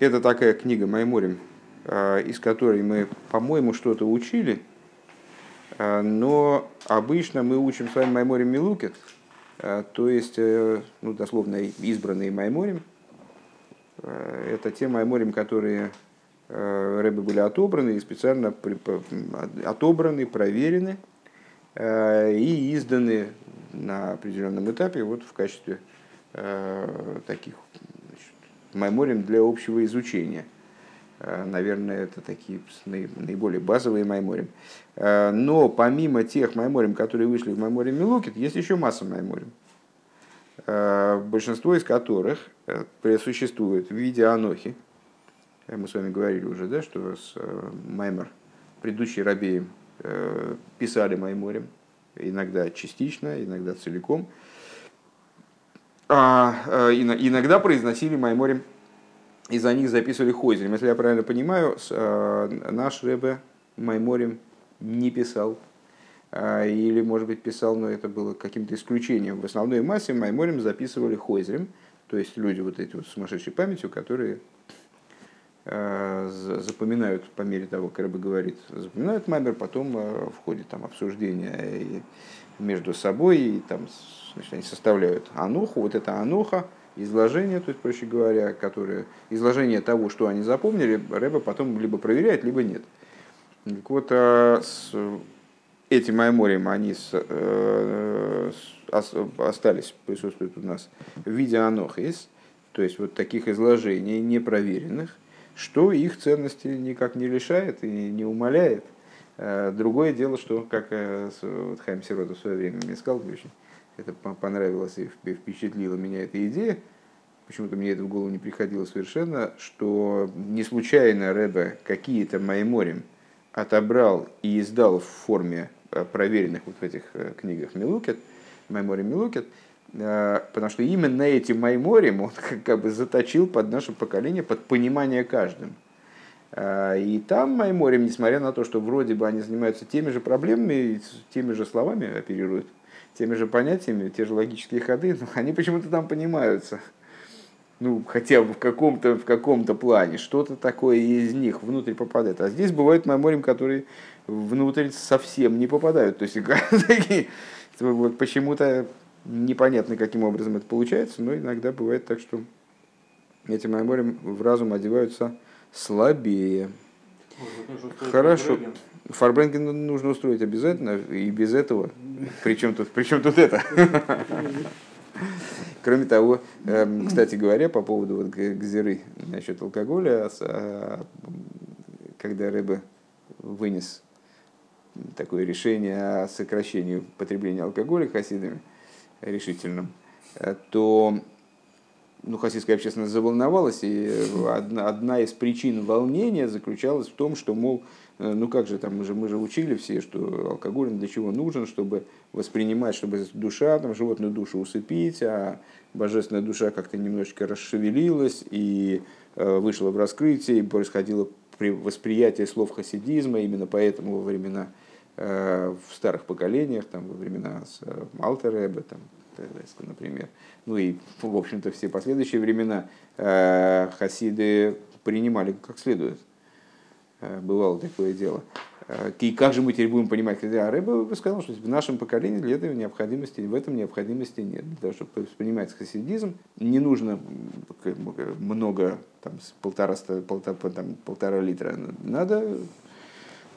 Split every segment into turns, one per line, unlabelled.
Это такая книга Майморим, из которой мы, по-моему, что-то учили, но обычно мы учим с вами Майморим Милукет, то есть, ну, дословно, избранные Майморим. Это те Майморим, которые Рэбы были отобраны и специально отобраны, проверены и изданы на определенном этапе вот в качестве таких майморим для общего изучения. Э, наверное, это такие наиболее базовые майморим. Э, но помимо тех майморим, которые вышли в майморим Милукит, есть еще масса майморим. Э, большинство из которых присуществует в виде анохи. Мы с вами говорили уже, да, что с маймор, предыдущий рабеем, писали майморим, иногда частично, иногда целиком а, э, иногда произносили Майморим и за них записывали Хойзерем. Если я правильно понимаю, э, наш Ребе Майморим не писал. А, или, может быть, писал, но это было каким-то исключением. В основной массе Майморим записывали Хойзерем, то есть люди вот эти вот с сумасшедшей памятью, которые э, запоминают по мере того, как Рэбе говорит, запоминают Маймер, потом в ходе там, обсуждения между собой и там значит, они составляют аноху, вот это аноха, изложение, то есть, проще говоря, которое, изложение того, что они запомнили, Рэба потом либо проверяет, либо нет. Так вот, а с этим Айморем они с, э, с, остались, присутствуют у нас в виде анохис, то есть вот таких изложений непроверенных, что их ценности никак не лишает и не умаляет. Э, другое дело, что, как э, вот Хайм Сирота в свое время мне сказал, очень это понравилось и впечатлила меня эта идея, почему-то мне это в голову не приходило совершенно, что не случайно Рэбе какие-то Майморим отобрал и издал в форме э, проверенных вот в этих э, книгах Милукет, Майморим Милукет, э, потому что именно эти Майморим он как бы заточил под наше поколение, под понимание каждым. И там Майморим, несмотря на то, что вроде бы они занимаются теми же проблемами, теми же словами оперируют, теми же понятиями, те же логические ходы, но они почему-то там понимаются. Ну, хотя бы в каком-то в каком-то плане, что-то такое из них внутрь попадает. А здесь бывают меморием, которые внутрь совсем не попадают. То есть такие, вот почему-то непонятно, каким образом это получается, но иногда бывает так, что эти меморием в разум одеваются слабее. Хорошо. Фарбренген нужно устроить обязательно, и без этого. Причем тут, причем тут это? Кроме того, эм, кстати говоря, по поводу вот гзиры насчет алкоголя, а, когда Рэбе вынес такое решение о сокращении потребления алкоголя хасидами решительным, э, то ну, хасидская общественность заволновалась, и одна, одна из причин волнения заключалась в том, что, мол, ну как же там, мы же, мы же учили все, что алкоголь для чего нужен, чтобы воспринимать, чтобы душа, там, животную душу усыпить, а божественная душа как-то немножечко расшевелилась и э, вышла в раскрытие, и происходило восприятие слов хасидизма, именно поэтому во времена э, в старых поколениях, там, во времена с Алтеребе, там, например, ну и, в общем-то, все последующие времена хасиды принимали как следует. Э, бывало такое дело. Э, и как же мы теперь будем понимать, когда Рэба сказал, что в нашем поколении для этого необходимости, в этом необходимости нет. Для того, чтобы воспринимать хасидизм, не нужно много, там, полтора, полтора, там, полтора литра. Надо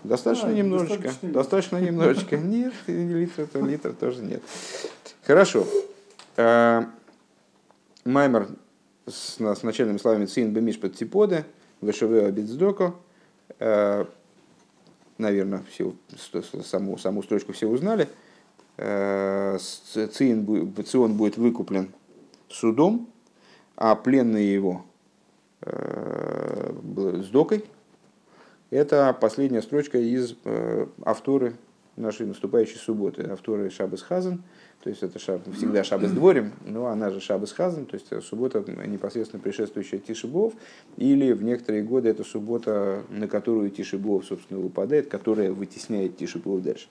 достаточно а, немножечко. Достаточно, достаточно немножечко. Нет, литра, то литр тоже нет. Хорошо. Э, Маймер с, с начальными словами «Цин бемиш под типоды», «Вешевео абидздоко», Э, наверное, все, саму, саму строчку все узнали. Э, Цион, будет выкуплен судом, а пленный его э, с докой. Это последняя строчка из авторы нашей наступающей субботы, авторы Шабас Хазан. То есть это шаб, всегда шабас дворим, но она же шабас хазан, то есть суббота непосредственно предшествующая Тишибов, или в некоторые годы это суббота, на которую Тишибов, собственно, выпадает, которая вытесняет Тишибов дальше.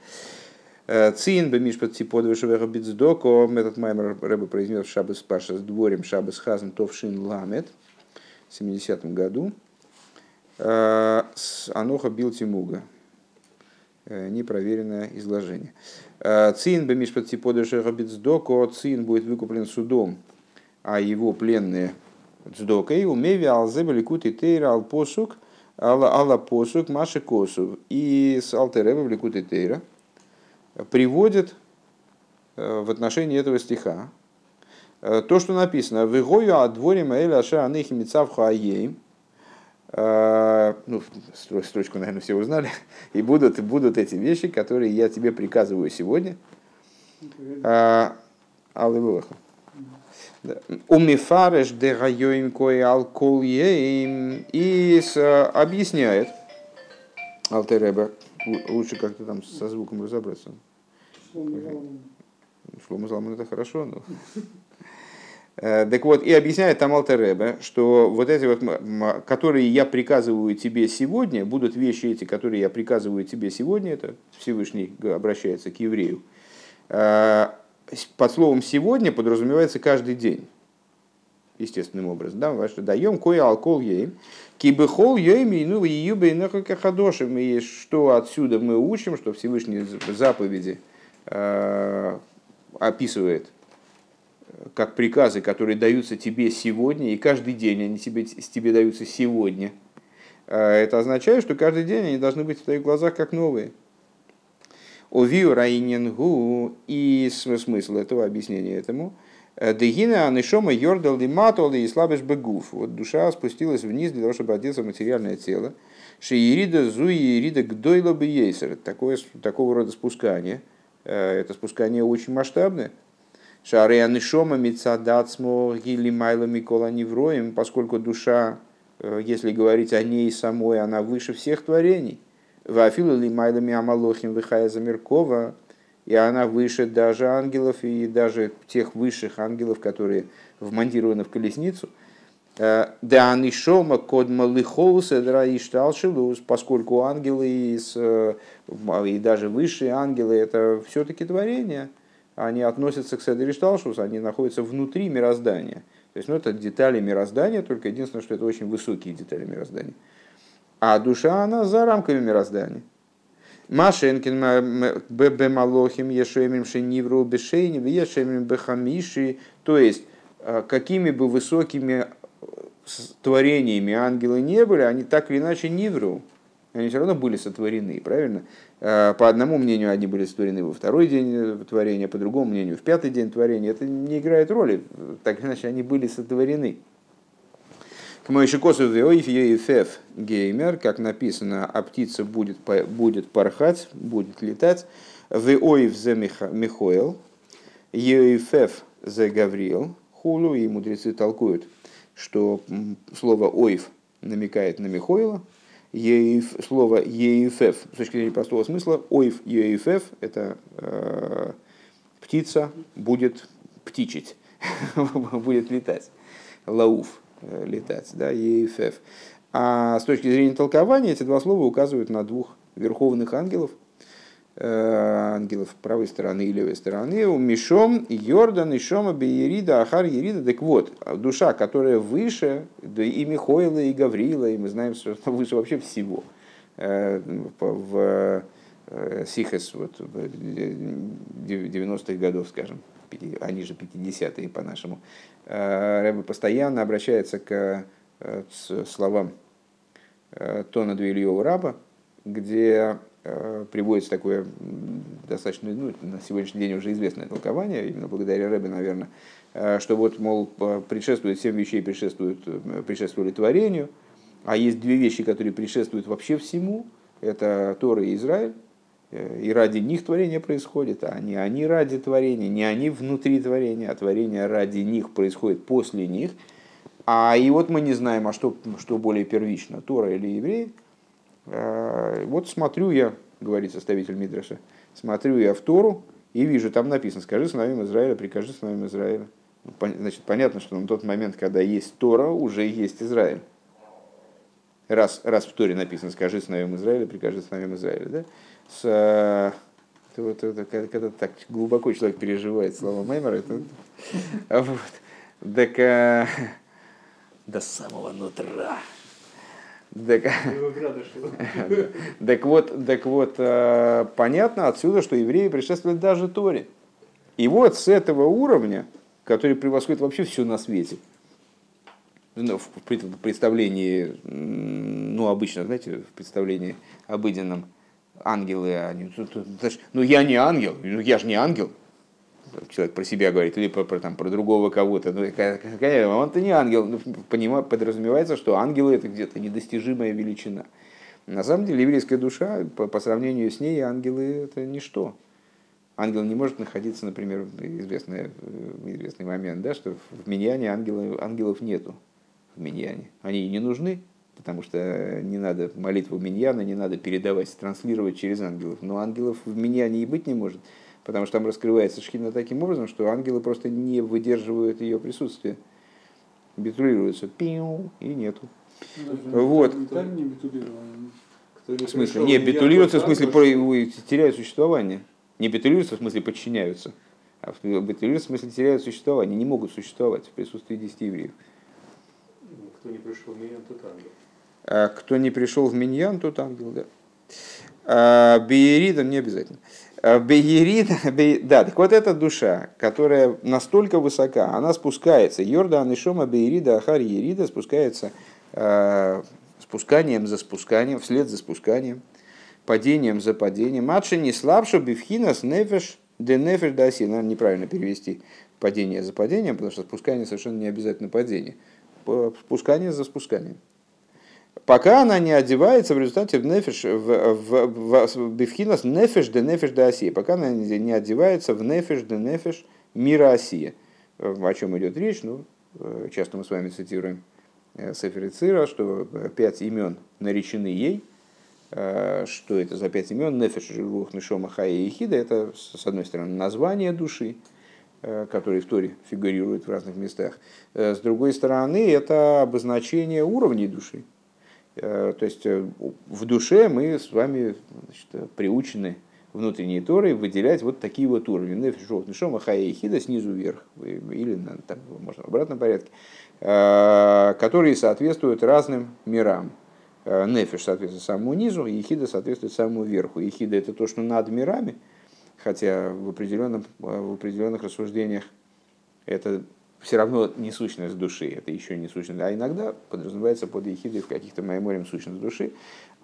Э, Цин бемишпат типод вышевеха бицдоко, этот маймер Рэба произнес шабас паша с дворем шабас хазан товшин ламет. 70 году. Аноха бил Тимуга. Непроверенное изложение. Цин бемишпат типодыша габицдоко, цин будет выкуплен судом, а его пленные цдокой умеви алзебели кут и тейра ал посук, алла посук маши косу. И с алтерева в ликут и тейра приводит в отношении этого стиха. То, что написано «Вегою адворим эля аша аныхи мицавху аеем» ну, строчку, наверное, все узнали, и будут, будут эти вещи, которые я тебе приказываю сегодня. Аллилуйха. Умифареш де райоим кое алкол и объясняет Алтереба, лучше как-то там со звуком разобраться. Шлома Залман это хорошо, но... Так вот, и объясняет там Алтеребе, что вот эти вот, которые я приказываю тебе сегодня, будут вещи эти, которые я приказываю тебе сегодня, это Всевышний обращается к еврею, под словом «сегодня» подразумевается каждый день, естественным образом. Да, что даем кое алкол ейм, кибехол ейм, ну и юбе хадошим. И что отсюда мы учим, что Всевышний заповеди э, описывает как приказы, которые даются тебе сегодня, и каждый день они тебе, тебе даются сегодня. Это означает, что каждый день они должны быть в твоих глазах как новые. Овиу райнингу и смысл этого объяснения этому. Дегина анишома йордал лиматол и слабеш бегуф. Вот душа спустилась вниз для того, чтобы одеться в материальное тело. Шиирида зуи ирида гдойла бейсер. Такое, такого рода спускание. Это спускание очень масштабное. Шары анишома мицадацмо гили майла микола невроем, поскольку душа, если говорить о ней самой, она выше всех творений – Вафилу ли майлами амалохим выхая замеркова, и она выше даже ангелов и даже тех высших ангелов, которые вмонтированы в колесницу. Э, да анишома код малыхоуса драишталшилус, поскольку ангелы э, и даже высшие ангелы это все-таки творения, они относятся к Седришталшус, они находятся внутри мироздания. То есть, ну, это детали мироздания, только единственное, что это очень высокие детали мироздания а душа, она за рамками мироздания. Машенкин бемалохим ешемим шенивру бешейни ешемим бехамиши. То есть, э, какими бы высокими э, творениями ангелы не были, они так или иначе нивру. Они все равно были сотворены, правильно? Э, по одному мнению они были сотворены во второй день творения, по другому мнению в пятый день творения. Это не играет роли. Так или иначе они были сотворены. К Моишикосу Веоиф Геймер, как написано, а птица будет, будет порхать, будет летать. Веоиф зе Михоэл, Ейфев зе Гавриил, Хулу, и мудрецы толкуют, что слово Оиф намекает на Михоила, Еиф, слово Ейфев, с точки зрения простого смысла, Оиф Ейфев – это э, птица будет птичить, будет летать. Лауф летать, да, ЕФФ. А с точки зрения толкования эти два слова указывают на двух верховных ангелов, ангелов правой стороны и левой стороны, у Мишом, Йордан, Ишома, Беерида, Ахар, Ерида. Так вот, душа, которая выше, да и Михоила, и Гаврила, и мы знаем, что выше вообще всего. Э, в Сихес вот, 90-х годов, скажем, они же 50-е по-нашему, Э, Рэбе постоянно обращается к э, словам э, Тона Дуильева Раба, где приводится такое достаточно, ну, на сегодняшний день уже известное толкование, именно благодаря Рэбе, наверное, что вот, мол, предшествует, семь вещей предшествуют, предшествовали творению, а есть две вещи, которые предшествуют вообще всему, это Тора и Израиль, и ради них творение происходит, а не они ради творения, не они внутри творения, а творение ради них происходит после них. А и вот мы не знаем, а что, что более первично, Тора или евреи. А, вот смотрю я, говорит составитель Мидраша, смотрю я в Тору и вижу, там написано, скажи сыновьям Израиля, прикажи сыновьям Израиля. Ну, значит, понятно, что на тот момент, когда есть Тора, уже есть Израиль. Раз, раз в Торе написано, скажи сыновьям Израиля, прикажи сыновьям Израиля. Да? с, это, вот, это, когда так глубоко человек переживает слова Меймера, это, вот. Так, до самого нутра. Так, так вот, так вот, э, понятно отсюда, что евреи предшествовали даже Торе. И вот с этого уровня, который превосходит вообще все на свете, ну, в представлении, ну, обычно, знаете, в представлении обыденном, ангелы, они, ну, я не ангел, ну, я же не ангел, человек про себя говорит, или про, про, там, про другого кого-то, ну, какая, он-то не ангел, ну, понимаю, подразумевается, что ангелы это где-то недостижимая величина. На самом деле еврейская душа, по, по сравнению с ней, ангелы это ничто. Ангел не может находиться, например, известный, известный момент, да, что в Миньяне ангелов, ангелов нету. В Миньяне. Они и не нужны, потому что не надо молитву Миньяна, не надо передавать, транслировать через ангелов. Но ангелов в Миньяне и быть не может, потому что там раскрывается шхина таким образом, что ангелы просто не выдерживают ее присутствие. Битулируются, пиу, и нету. Ну, вот. В смысле? Не, битулируются в смысле теряют существование. Не битулируются, в смысле подчиняются. А битулируются, в смысле теряют существование. Не могут существовать в присутствии десяти евреев.
Кто не пришел в Миньян, тот ангел.
А, кто не пришел в Миньян, тот ангел, да. А, Беерида не обязательно. А, Беерида, да, так вот эта душа, которая настолько высока, она спускается. Йордан и Шома Беерида, Ахар Ерида спускается спусканием за спусканием, вслед за спусканием падением за падением. Матши не слабше бифхинас нефеш де нефеш даси. Надо неправильно перевести падение за падением, потому что спускание совершенно не обязательно падение. Спускание за спусканием. Пока она не одевается в результате в нефеш, в, в, в, в бифхинас нефеш де нефеш де оси. Пока она не одевается в нефеш де нефеш мира оси. О чем идет речь? Ну, часто мы с вами цитируем Сефер Цира, что пять имен наречены ей – Э, что это за пять имен, Нефеш, Рух, Нишома, Хая и Хида, это, с одной стороны, название души, э, которые в Торе фигурируют в разных местах. Э, с другой стороны, это обозначение уровней души. То есть в душе мы с вами значит, приучены внутренней Торой выделять вот такие вот уровни. Нефиш, Рух, Нишома, Хида снизу вверх, или там, можно в обратном порядке, которые соответствуют разным мирам Э, нефиш соответствует самому низу, ехида соответствует самому верху. Ехида это то, что над мирами, хотя в, определенном, э, в определенных рассуждениях это все равно не сущность души, это еще не сущность, а иногда подразумевается под ехидой в каких-то майморем сущность души.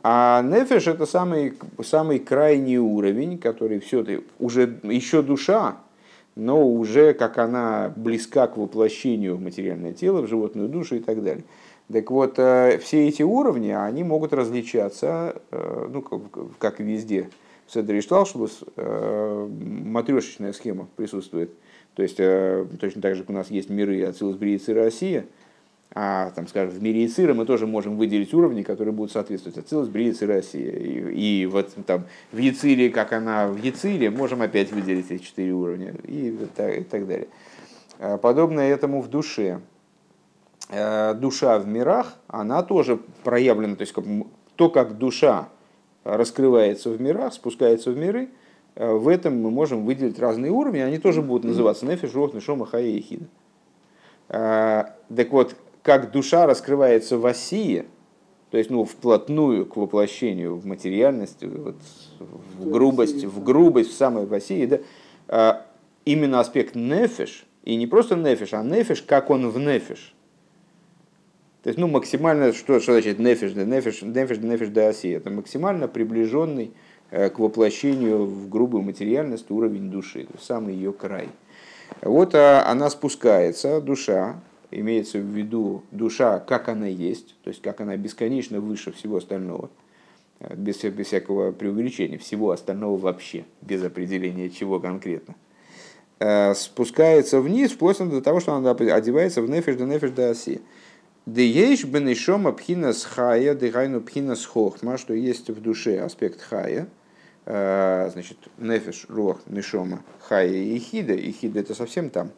А нефиш это самый, самый крайний уровень, который все уже еще душа, но уже как она близка к воплощению в материальное тело, в животную душу и так далее. Так вот, э, все эти уровни, они могут различаться, э, ну, как и везде. В Седре Шталшбус э, матрешечная схема присутствует. То есть, точно так же, как у нас есть миры Ацилус, Бриец и Россия, а там, скажем, в мире Ицира мы тоже можем выделить уровни, которые будут соответствовать Ацилус, Бриец и Россия. И, и вот там в Яцире, как она в Яцире, можем опять выделить эти четыре уровня и так, и так далее. Подобное этому в душе. Э, душа в мирах, она тоже проявлена, то есть то, как душа раскрывается в мирах, спускается в миры, э, в этом мы можем выделить разные уровни, они тоже будут называться нефиш, рох, нишома, хая и хида. Э, так вот, как душа раскрывается в осии, то есть ну, вплотную к воплощению в материальность, вот, в грубость, в грубость, в самой в осии, да, именно аспект нефиш, и не просто нефиш, а нефиш, как он в нефиш – то есть, ну, максимально, что, что значит нефиш, нефиш, нефиш, нефиш да оси? Это максимально приближенный э, к воплощению в грубую материальность уровень души, самый ее край. Вот а, она спускается, душа, имеется в виду душа, как она есть, то есть как она бесконечно выше всего остального, э, без, без всякого преувеличения, всего остального вообще, без определения чего конкретно. Э, спускается вниз, вплоть до того, что она одевается в нефиш да нефиш да оси. Дееш бенешома пхинас хая, дыхайну пхинас хохма, что есть в душе аспект хая, э, значит, нефиш, рух, нешома, хая и хида, и хида это совсем там.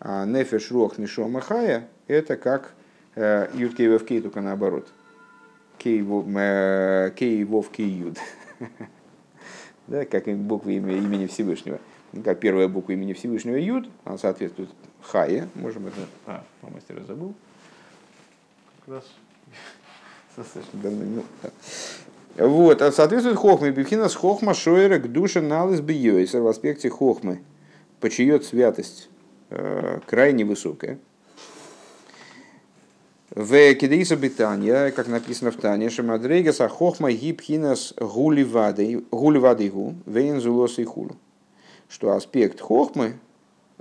А нефиш, рух, нешома, хая, это как э, юд кей вов кей, только наоборот. Кей вов э, кей юд. Да, как буквы имени Всевышнего. Как первая буква имени Всевышнего юд, она соответствует хае, можем это... А, по-моему, забыл.
раз.
Достаточно давно. Ну, да. Вот, а соответствует хохме. С хохма шойра к душе налыс бьёйсер в аспекте хохмы. Почиет святость э, крайне высокая. В Кедеиса Битания, как написано в Тане, Шамадрейгаса хохма гибхинас гуливадыгу вейнзулос и хулу. Что аспект хохмы,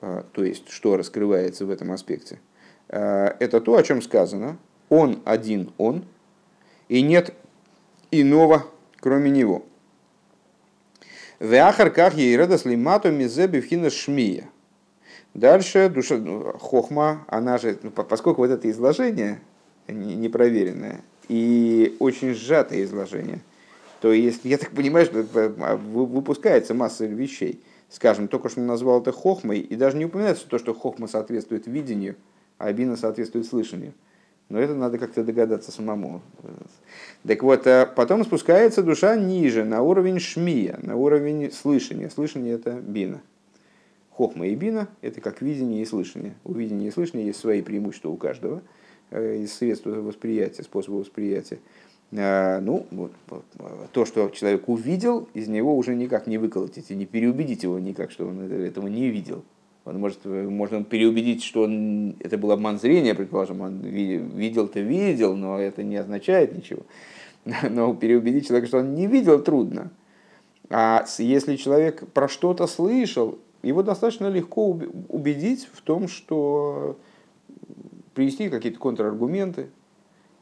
э, то есть что раскрывается в этом аспекте, э, это то, о чем сказано. Он один он, и нет иного, кроме него. В ахарках ейрадас лимату мизеби вхина шмия. Дальше душа, ну, хохма, она же, ну, поскольку вот это изложение непроверенное и очень сжатое изложение, то есть, я так понимаю, что а, выпускается масса вещей. Скажем, только что назвал это хохмой, и даже не упоминается то, что хохма соответствует видению, а бина соответствует слышанию. Но это надо как-то догадаться самому. Так вот, а потом спускается душа ниже, на уровень шмия, на уровень слышания. Слышание – это бина. Хохма и бина – это как видение и слышание. У видения и слышания есть свои преимущества у каждого э, из средств восприятия, способа восприятия. А, ну, вот, то, что человек увидел, из него уже никак не выколотить и не переубедить его никак, что он этого не видел. Он может, можно переубедить, что он, это был обман зрения, предположим, он видел-то видел, но это не означает ничего. Но переубедить человека, что он не видел, трудно. А если человек про что-то слышал, его достаточно легко убедить в том, что привести какие-то контраргументы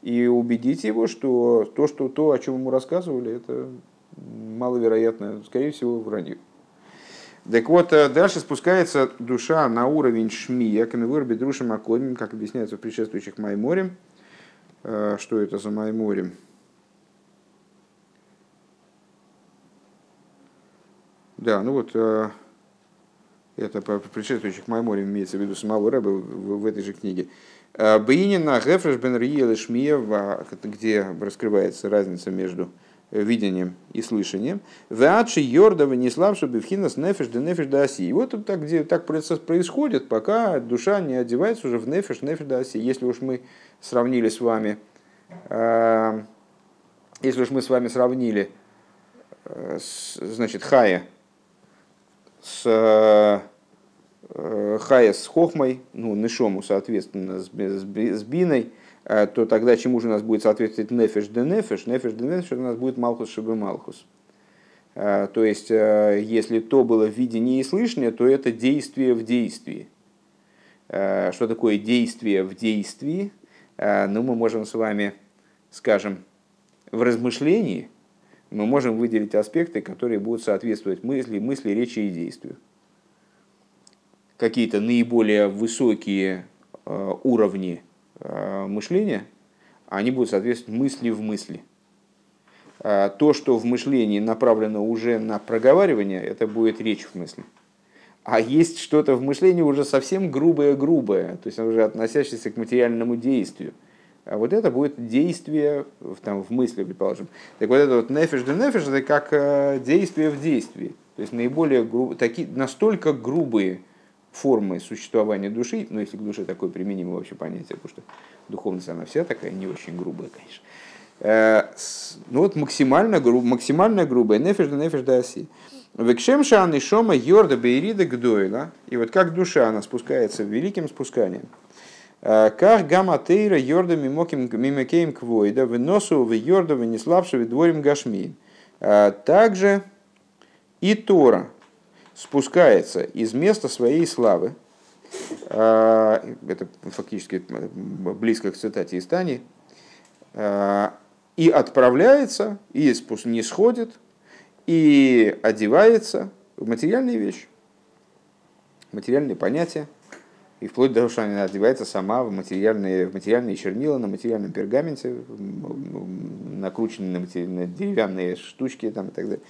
и убедить его, что то, что то, о чем ему рассказывали, это маловероятно, скорее всего, вранье. Так вот, э, дальше спускается душа на уровень шмия, каневыр бедруша макодим, как объясняется в предшествующих Майморе. Э, что это за Майморем? Да, ну вот, э, это по предшествующих Майморе имеется в виду самого Рэба в, этой же книге. Бейнин на Гефреш бен Риел Шмия, где раскрывается разница между видением и слышанием. Веадши Йордова не славши бифхинас нефиш де нефиш да оси. И вот так, где так процесс происходит, пока душа не одевается уже в нефиш, нефиш да оси. Если уж мы сравнили с вами, э, если уж мы с вами сравнили, э, с, значит, Хая с э, Хая с Хохмой, ну, Нишому, соответственно, с, с, с Биной, Э, то тогда чему же у нас будет соответствовать нефеш де нефеш? Нефеш де нефеш у нас будет малхус шибы малхус. Э, то есть, э, если то было видение и слышание, то это действие в действии. Что такое действие в действии? Ну, мы можем с вами, скажем, в размышлении мы можем выделить аспекты, которые будут соответствовать мысли, мысли, речи и действию. Какие-то наиболее высокие уровни Э, мышления, они будут соответствовать мысли в мысли. А то, что в мышлении направлено уже на проговаривание, это будет речь в мысли. А есть что-то в мышлении уже совсем грубое-грубое, то есть уже относящееся к материальному действию. А вот это будет действие там, в мысли, предположим. Так вот это вот нефиш де нефиш, это как э, действие в действии. То есть наиболее гру... такие, настолько грубые формы существования души, ну если к душе такое применимо вообще понятие, потому что духовность она вся такая не очень грубая, конечно. Э, ну вот максимально, груб, максимально грубая, нефиш да нефиш да оси. Векшем шан шома йорда бейрида гдойла. И вот как душа, она спускается великим спусканием. Э, как гамма тейра йорда мимоким мимекеем квойда, выносу в йорда вынеславшего дворим гашмин. Э, также и Тора, спускается из места своей славы, а, это фактически близко к цитате из Тани, а, и отправляется, и не сходит, и одевается в материальные вещи, материальные понятия, и вплоть до того, что она одевается сама в материальные, в материальные чернила на материальном пергаменте, накрученные на, деревянные штучки там, и так далее.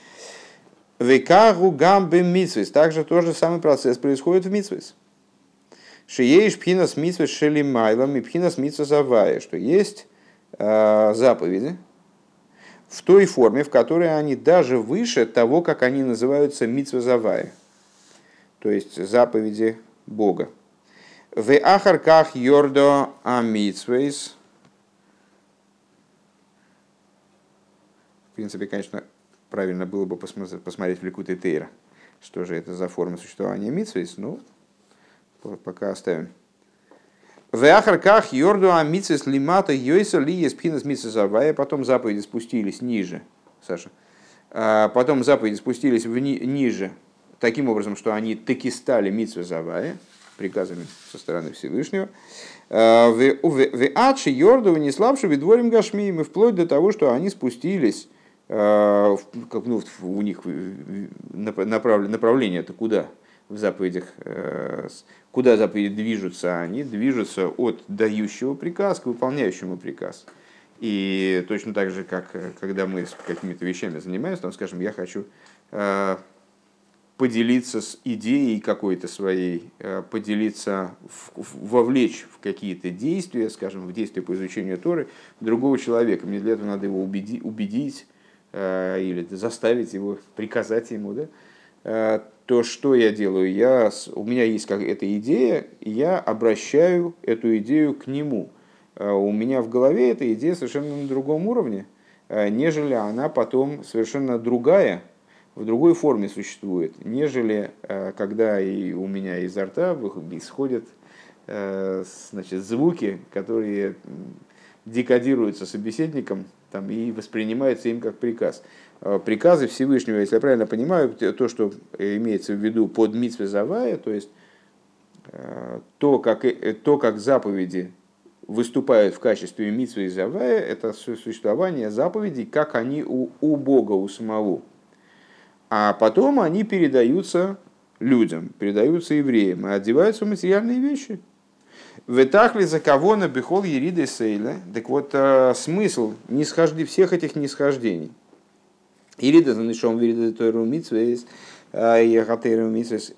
Века гугамбы митсвис. Также тот же самый процесс происходит в митсвис. Шиеиш пхинас митсвис шелимайлом и пхинас митсвис авая, что есть э, заповеди в той форме, в которой они даже выше того, как они называются митсвис авая, то есть заповеди Бога. В ахарках йордо амитсвис. В принципе, конечно, правильно было бы посмотреть в Ликут и Тейра, что же это за форма существования Митсвейс, ну, пока оставим. В Ахарках Йорду Амитсис Лимата Йойса Ли Еспинас Митсисавая, потом заповеди спустились ниже, Саша, а потом заповеди спустились вни, ниже, таким образом, что они таки стали Митсвизавая, приказами со стороны Всевышнего. А, в Ачи Йорду не слабше видворим Гашмием, и вплоть до того, что они спустились как, ну, у них направление это куда в заповедях, э, куда заповеди движутся, они движутся от дающего приказ к выполняющему приказ. И точно так же, как э, когда мы с какими-то вещами занимаемся, там, скажем, я хочу э, поделиться с идеей какой-то своей, поделиться, вовлечь в какие-то действия, скажем, в действия по изучению Торы другого человека. Мне для этого надо его убедить или заставить его, приказать ему, да, то что я делаю? Я, у меня есть как эта идея, я обращаю эту идею к нему. А у меня в голове эта идея совершенно на другом уровне, нежели она потом совершенно другая, в другой форме существует, нежели когда и у меня изо рта исходят значит, звуки, которые декодируются собеседником там, и воспринимаются им как приказ. Э, приказы Всевышнего, если я правильно понимаю, то, что имеется в виду под митве завая, то есть э, то как, э, то, как заповеди выступают в качестве митвы и завая, это существование заповедей, как они у, у Бога, у самого. А потом они передаются людям, передаются евреям, и одеваются в материальные вещи. В этахли за кого на бихол ериды сейля. Так вот, смысл нисхожди, всех этих нисхождений – Ирида за нишом вирида тойру митсвейс, ехатейру митсвейс,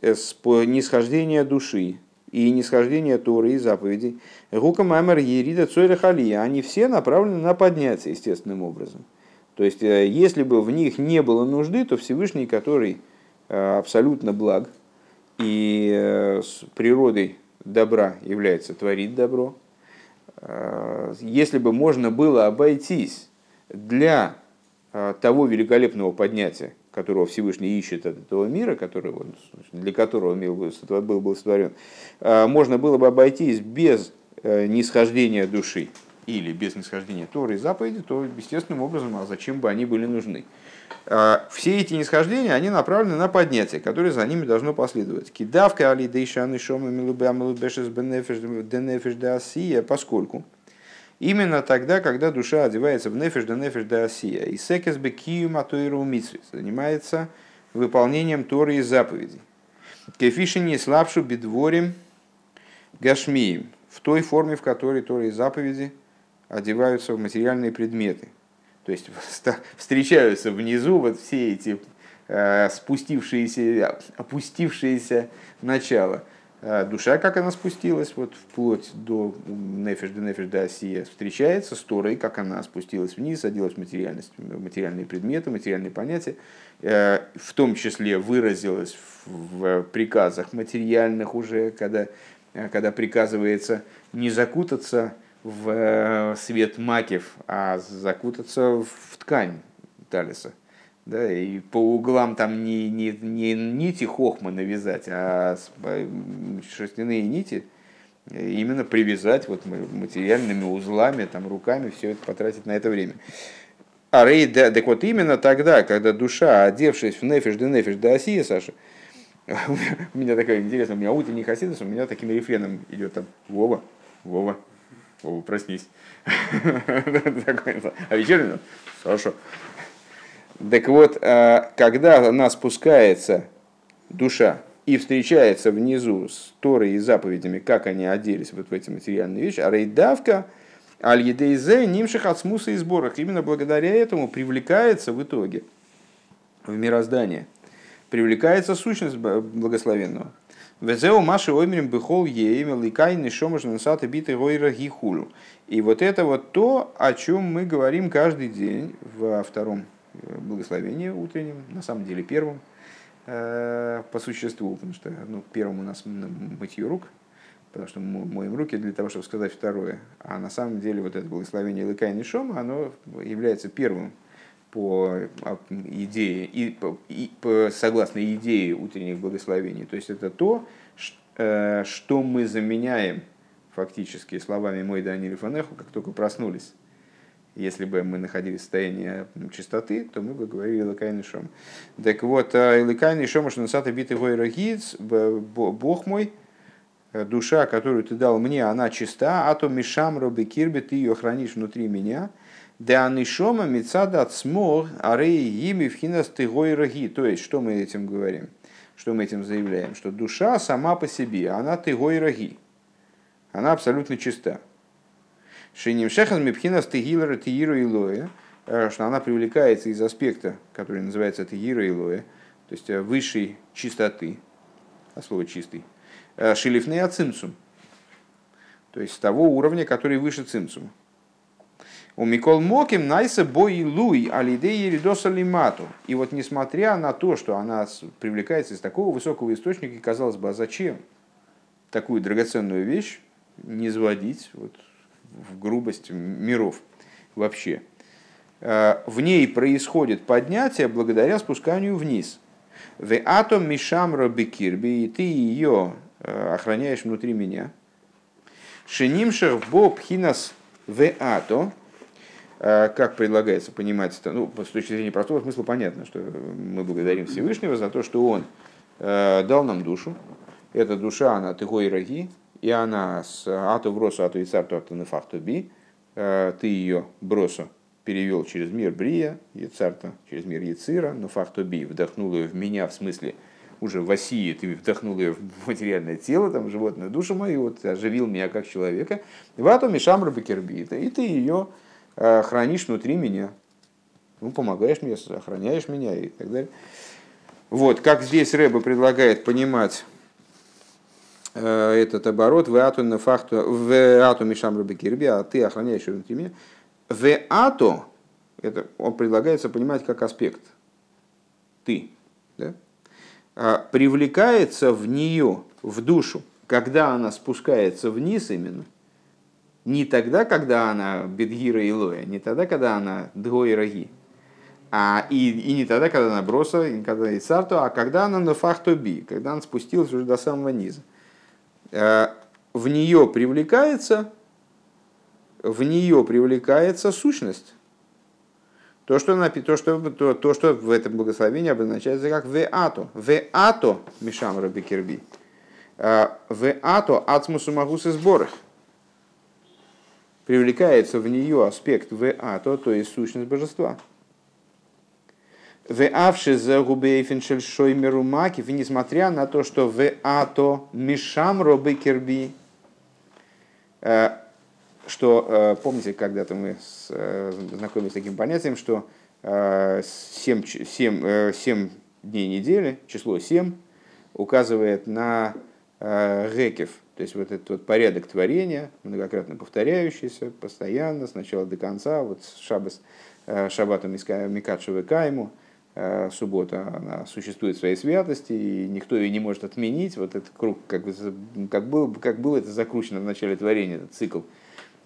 нисхождение души и нисхождение Торы и заповедей. Гука мамер ерида цойра они все направлены на подняться естественным образом. То есть, э, если бы в них не было нужды, то Всевышний, который э, абсолютно благ и э, с природой добра является творить добро, если бы можно было обойтись для Э, того великолепного поднятия, которого Всевышний ищет от этого мира, которого, для которого мир был, был, сотворен, э, можно было бы обойтись без э, нисхождения души или без нисхождения Торы и заповеди, то естественным образом, а зачем бы они были нужны? Все эти нисхождения, они направлены на поднятие, которое за ними должно последовать. Кидавка али дейшаны шома милубя милубешес бенефиш денефиш поскольку Именно тогда, когда душа одевается в нефиш да нефиш да осия, и секес бекию матуиру занимается выполнением Торы и заповедей. Кефиши не слабшу бедворим гашмием, в той форме, в которой Торы и заповеди одеваются в материальные предметы. То есть встречаются внизу вот все эти э, спустившиеся, опустившиеся начала – а душа, как она спустилась, вот вплоть до нефиш до нефиш до осия, встречается с Торой, как она спустилась вниз, оделась в материальность, материальные предметы, материальные понятия, э, в том числе выразилась в приказах материальных уже, когда, э, когда приказывается не закутаться в э, свет макев, а закутаться в ткань талиса да, и по углам там не, не, не нити хохма навязать, а шерстяные нити именно привязать вот материальными узлами, там, руками, все это потратить на это время. А рей, да, так вот именно тогда, когда душа, одевшись в нефиш да нефиш да осия, Саша, у меня такая интересная, у меня утренний хасидус, у меня таким рефреном идет там, Вова, Вова, Вова, проснись. А вечерний, Саша, так вот, э, когда она спускается, душа, и встречается внизу с Торой и заповедями, как они оделись вот в эти материальные вещи, а рейдавка аль-едейзе нимших от смуса и сборах. Именно благодаря этому привлекается в итоге в мироздание, привлекается сущность благословенного. Везеу маши оймерим бихол еемел и кайны шомаш насата биты гойра гихулю. И вот это вот то, о чем мы говорим каждый день во втором благословение утренним, на самом деле первым э, по существу, потому что ну, первым у нас мытье рук, потому что мы моем руки для того, чтобы сказать второе. А на самом деле вот это благословение Лыкай Нишома, оно является первым по а, идее, и, и, по, согласно идее утренних благословений. То есть это то, э, что мы заменяем фактически словами «мой Даниль Фанеху», как только проснулись. Если бы мы находились в состоянии чистоты, то мы бы говорили Лакайный Шом. Так вот, э, Лакайный Шом, что насата биты гойрагиц, Бог мой, э, душа, которую ты дал мне, она чиста, а то мишам роби кирби, ты ее хранишь внутри меня. Да анишома мецада смор арей ими вхинас ты гойраги. То есть, что мы этим говорим? Что мы этим заявляем? Что душа сама по себе, она ты гойраги. Она абсолютно чиста. Шиним шехан мипхина стегилера тииру и лоя, э, что она привлекается из аспекта, который называется тиира и то есть э, высшей чистоты, а слово чистый, э, шилифней ацимцум, то есть того уровня, который выше цимцума. У Микол Моким найса бой луй алидеи ридоса лимату. И вот несмотря на то, что она привлекается из такого высокого источника, казалось бы, а зачем такую драгоценную вещь не сводить вот, в грубость миров вообще. Э, в ней происходит поднятие благодаря спусканию вниз. В атом мишамра бекирби, и ты ее э, охраняешь внутри меня. Шенимшах боб хинас в ато, как предлагается понимать это, ну, с точки зрения простого смысла понятно, что мы благодарим Всевышнего за то, что Он дал нам душу. Эта душа, она тыгой раги, и она с ату бросу, ату и царту, ату нефахту би, э, ты ее бросу перевел через мир Брия, Яцарта, через мир Яцира, но би, вдохнул ее в меня, в смысле, уже в Осии ты вдохнул ее в материальное тело, там, животную душу мою, вот, оживил меня как человека. В атоме шамра бакерби, и ты ее э, хранишь внутри меня. Ну, помогаешь мне, охраняешь меня и так далее. Вот, как здесь Рэба предлагает понимать Э, этот оборот в ату на факту в ату мишам рабекирби, а ты охраняешь его внутри меня. В ату, это он предлагается понимать как аспект. Ты. Да? А, привлекается в нее, в душу, когда она спускается вниз именно, не тогда, когда она бедгира и лоя, не тогда, когда она дгой и роги, а, и, и не тогда, когда она броса, и когда и царту, а когда она на фахто би, когда она спустилась уже до самого низа. Э, в нее привлекается, в нее привлекается сущность. То, что, то, что, то, то, что в этом благословении обозначается как веато. Веато мишам рабикерби. Э, веато ацмусу магус и сборах. Привлекается в нее аспект веато, то есть сущность божества. В авши за губейфеншель шоймеру макив, несмотря на то, что в ато мишам робы керби, э, что, э, помните, когда-то мы э, знакомились с таким понятием, что 7, 7, 7 дней недели, число 7, указывает на гекев, то есть вот этот вот порядок творения, многократно повторяющийся, постоянно, сначала до конца, вот шабас, шабатом Микадшевы Кайму, Э, суббота она существует в своей святости, и никто ее не может отменить. Вот этот круг, как, бы, как, был, как было это закручено в начале творения, этот цикл,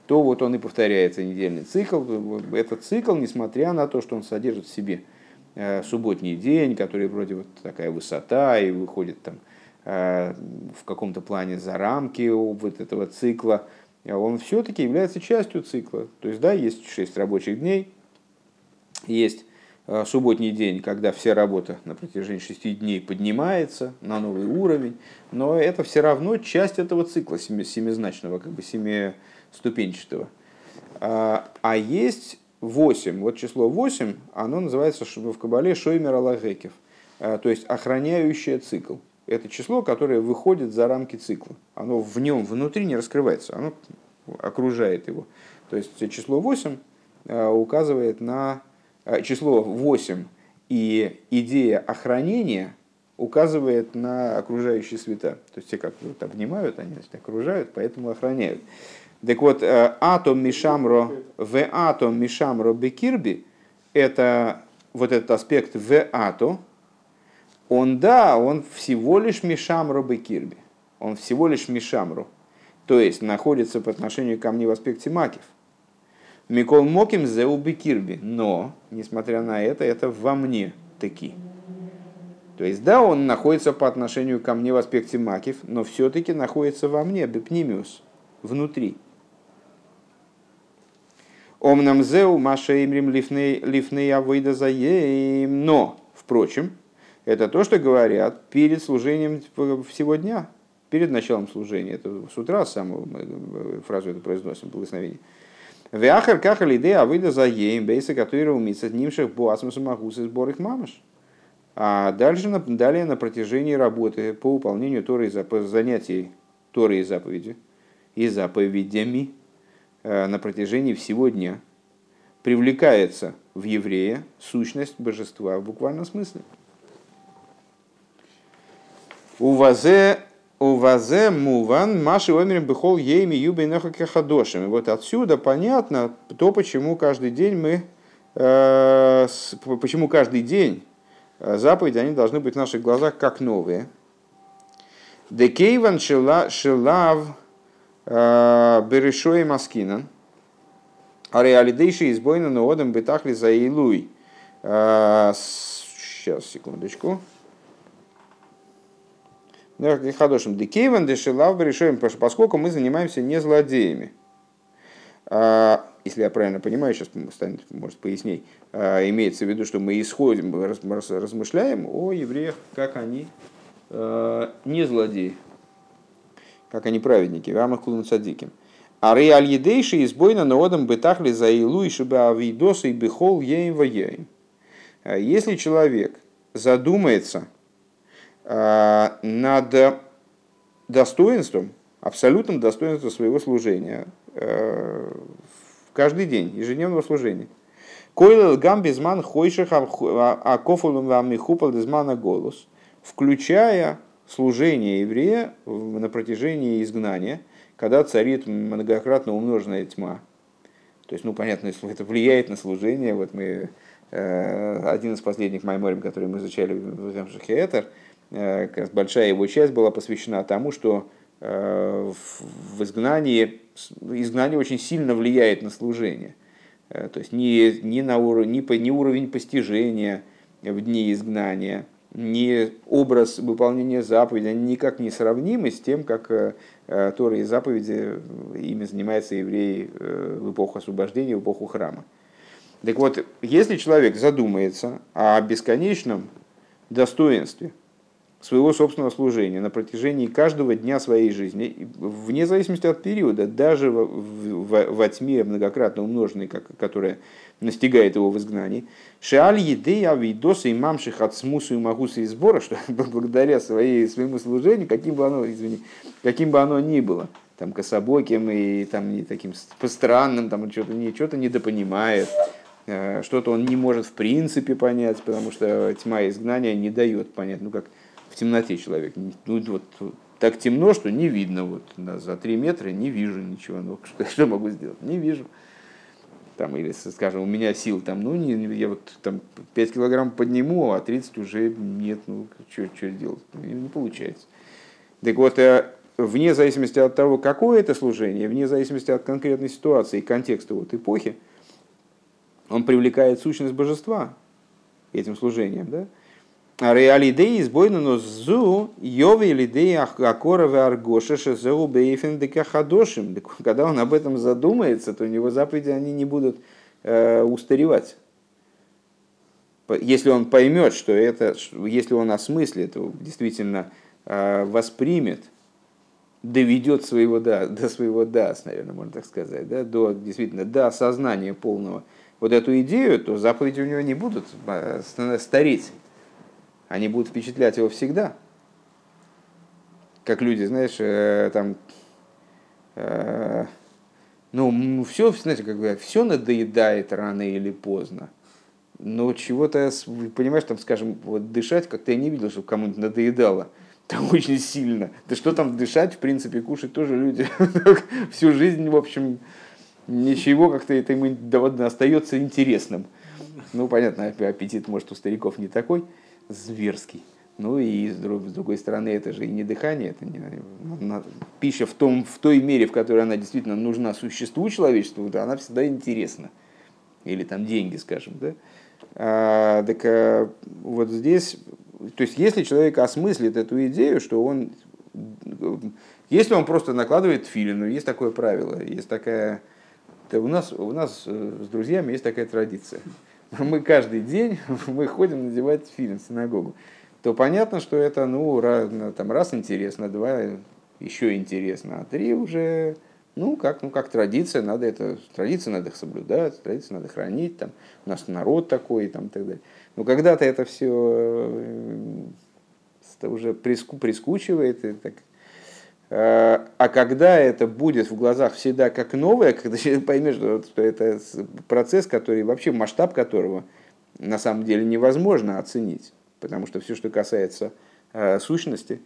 то вот он и повторяется, недельный цикл. Этот цикл, несмотря на то, что он содержит в себе э, субботний день, который вроде вот такая высота и выходит там э, в каком-то плане за рамки вот этого цикла, он все-таки является частью цикла. То есть, да, есть шесть рабочих дней, есть Э, субботний день, когда вся работа на протяжении шести дней поднимается на новый уровень, но это все равно часть этого цикла семизначного, как бы семиступенчатого. А, а есть восемь, вот число восемь, оно называется в Кабале Шоймер Алагекев, э, то есть охраняющее цикл. Это число, которое выходит за рамки цикла. Оно в нем внутри не раскрывается, оно окружает его. То есть число 8 э, указывает на Э, число 8 и идея охранения указывает на окружающие света. То есть те как вот обнимают, они значит, окружают, поэтому охраняют. Так вот, э, атом мишамро, в атом мишамро бекирби, это вот этот аспект в ато, он да, он всего лишь мишамро бекирби. Он всего лишь мишамро. То есть находится по отношению ко мне в аспекте макив. Микол Моким Зеуби Кирби. Но, несмотря на это, это во мне таки. То есть, да, он находится по отношению ко мне в аспекте макив, но все-таки находится во мне, бепнимиус, внутри. Омнам зеу маша имрим лифней авойда заеем. Но, впрочем, это то, что говорят перед служением всего дня, перед началом служения. Это с утра самую фразу эту произносим, благословение. Вяхар кахал идея авойда заеем, бейса, который умится нимших буасмусу магусы сбор их мамаш. А дальше, далее на протяжении работы по выполнению Торы и занятий Торы и заповеди и заповедями э, на протяжении всего дня привлекается в еврея сущность божества в буквальном смысле. У вазе у вазе муван маши омерим бехол ейми юбей хадошим. И вот отсюда понятно то, почему каждый день мы, э, почему каждый день Э, заповеди, они должны быть в наших глазах как новые. Декейван шелав э, берешой маскинан, а реалидейший избойна одам бетахли за илуй. Э, сейчас, секундочку. Хадошим декейван дешелав берешоем, поскольку мы занимаемся не злодеями если я правильно понимаю, сейчас станет, может, поясней, а, имеется в виду, что мы исходим, размышляем о евреях, как они а, не злодеи, как они праведники, рамах кулун садиким. А реаль едейши избойна наодам бетахли за илу и чтобы авидоса и бехол еем. А, если человек задумается над достоинством, абсолютным достоинством своего служения каждый день ежедневного служения. Койлел гам безман хойших акофулум вам михупал безмана голос, включая служение еврея на протяжении изгнания, когда царит многократно умноженная тьма. То есть, ну, понятно, это влияет на служение. Вот мы, э, один из последних майморим, который мы изучали в Шахиэтер, э, как раз большая его часть была посвящена тому, что э, в изгнании изгнание очень сильно влияет на служение. Э, то есть ни, ни, на уровень, ни, ни уровень постижения в дни изгнания, ни образ выполнения заповеди, они никак не сравнимы с тем, как э, э, Торы и заповеди ими занимаются евреи в эпоху освобождения, в эпоху храма. Так вот, если человек задумается о бесконечном достоинстве – своего собственного служения на протяжении каждого дня своей жизни, вне зависимости от периода, даже в, в, во тьме многократно умноженной, как, которая настигает его в изгнании. Шеаль еды авидоса и мамших от смусу и магуса и сбора, что благодаря своей, своему служению, каким бы оно, извини, каким бы оно ни было, там кособоким и там не таким странным, там что-то не, что-то недопонимает, э, что-то он не может в принципе понять, потому что тьма изгнания не дает понять, ну как в темноте человек. Ну, вот, так темно, что не видно. Вот, за три метра не вижу ничего. Ну, что, что могу сделать? Не вижу. Там, или, скажем, у меня сил там, ну, не, я вот там 5 килограмм подниму, а 30 уже нет, ну, что, что делать? Не, не получается. Так вот, э, вне зависимости от того, какое это служение, вне зависимости от конкретной ситуации и контекста вот эпохи, он привлекает сущность божества этим служением, да? Реалидей избойно но зу йови лидей акорове аргоша шезеу бейфен декахадошим. Когда он об этом задумается, то у него заповеди они не будут э, устаревать. Если он поймет, что это, если он осмыслит, действительно э, воспримет, доведет своего да, до своего да, наверное, можно так сказать, да, до действительно до осознания полного вот эту идею, то заповеди у него не будут э, стареть они будут впечатлять его всегда. Как люди, знаешь, э, там, э, ну, все, знаете, как бы, все надоедает рано или поздно. Но чего-то, понимаешь, там, скажем, вот дышать, как-то я не видел, чтобы кому-нибудь надоедало. Там очень сильно. Да что там дышать, в принципе, кушать тоже люди всю жизнь, в общем, ничего как-то это ему остается интересным. Ну, понятно, аппетит, может, у стариков не такой зверский. Ну и с другой стороны, это же и не дыхание, это не, пища в, том, в той мере, в которой она действительно нужна существу человечеству, да, она всегда интересна. Или там деньги, скажем. Да? А, так а, вот здесь, то есть если человек осмыслит эту идею, что он, если он просто накладывает филину, есть такое правило, есть такая, у нас, у нас э, с друзьями есть такая традиция. Мы каждый день мы ходим надевать филин в синагогу то понятно, что это ну, раз, там, раз интересно, два еще интересно, а три уже, ну, как, ну, как традиция, надо это, традиции надо их соблюдать, традиции надо хранить, там, у нас народ такой, и там, и так далее. Но когда-то это все это уже приску, прискучивает, и так, а, а когда это будет в глазах всегда как новое, когда человек поймет, что, это процесс, который вообще масштаб которого на самом деле невозможно оценить потому что все, что касается э, сущности,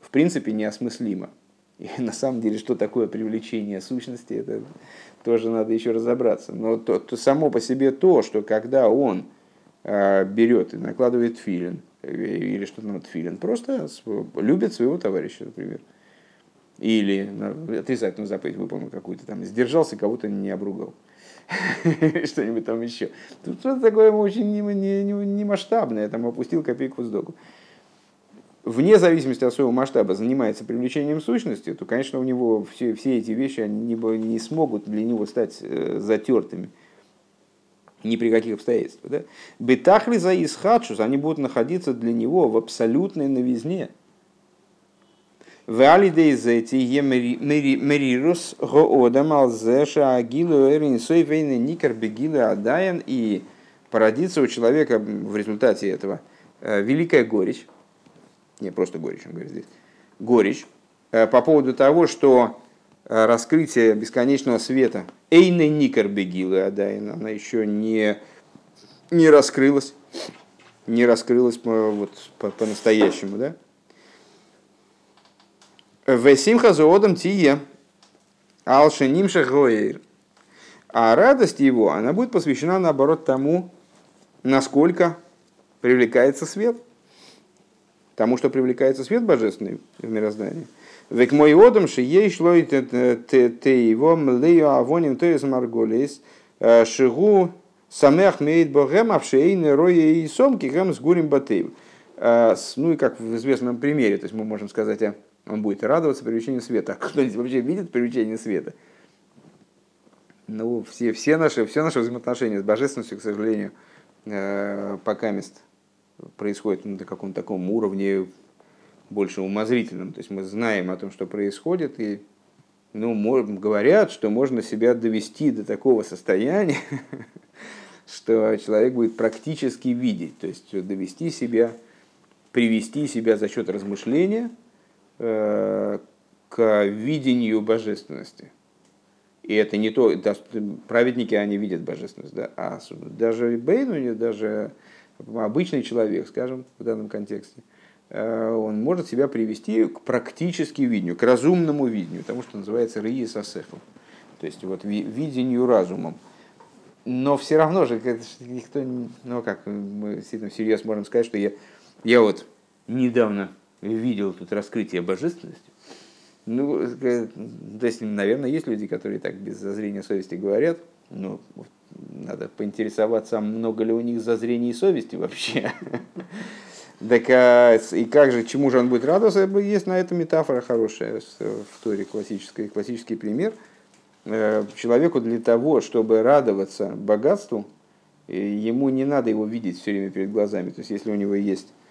в принципе неосмыслимо. И на самом деле, что такое привлечение сущности, это тоже надо еще разобраться. Но то, то само по себе то, что когда он э, берет и накладывает филин, э, или что там филин, просто любит своего товарища, например. Или отрицательную заповедь выполнил какую-то там, сдержался, кого-то не обругал. что-нибудь там еще. Тут что-то такое очень не, не, не, не масштабное, там опустил копейку в сдоку. Вне зависимости от своего масштаба занимается привлечением сущности, то, конечно, у него все, все эти вещи они не, не смогут для него стать э, затертыми ни при каких обстоятельствах. Да? Бетахли за исхадшус, они будут находиться для него в абсолютной новизне – Валидейзети мерирус гоодам алзеша агилу эрин сойвейны никер бегилы адаян и породится у человека в результате этого э, великая горечь, не просто горечь, он говорит здесь, горечь э, по поводу того, что э, раскрытие бесконечного света. Эйны Никер Бегилы Адайн, она еще не, не раскрылась, не раскрылась вот, по-настоящему, да? Весимха зоодом тие. Алшенимша гоир. А радость его, она будет посвящена, наоборот, тому, насколько привлекается свет. Тому, что привлекается свет божественный в мироздании. Век мой одам ши ей шло и те его млею авоним то из марголис э, шигу самех меет богем авшейны роя и сомки гем с гурим батыв. Э, ну и как в известном примере, то есть мы можем сказать о он будет радоваться привлечению света. А кто-нибудь вообще видит привлечение света? Ну, все, все, наши, все наши взаимоотношения с божественностью, к сожалению, э, пока мест происходит на каком-то таком уровне больше умозрительном. То есть мы знаем о том, что происходит, и ну, говорят, что можно себя довести до такого состояния, что человек будет практически видеть, то есть довести себя, привести себя за счет размышления – Э, к видению божественности. И это не то, да, праведники, они видят божественность, да, а даже Бейну, даже обычный человек, скажем, в данном контексте, э, он может себя привести к практически видению, к разумному видению, тому, что называется асефом, то есть вот видению разумом. Но все равно же никто, ну как, мы действительно всерьез можем сказать, что я, я вот недавно видел тут раскрытие божественности. Ну, э, то есть, наверное, есть люди, которые так без зазрения совести говорят. Ну, надо поинтересоваться, много ли у них зазрений совести вообще. Так а, и как же, чему же он будет радоваться? Есть на это метафора хорошая в Торе, классический, классический пример. Э, человеку для того, чтобы радоваться богатству, ему не надо его видеть все время перед глазами. То есть, если у него есть Э,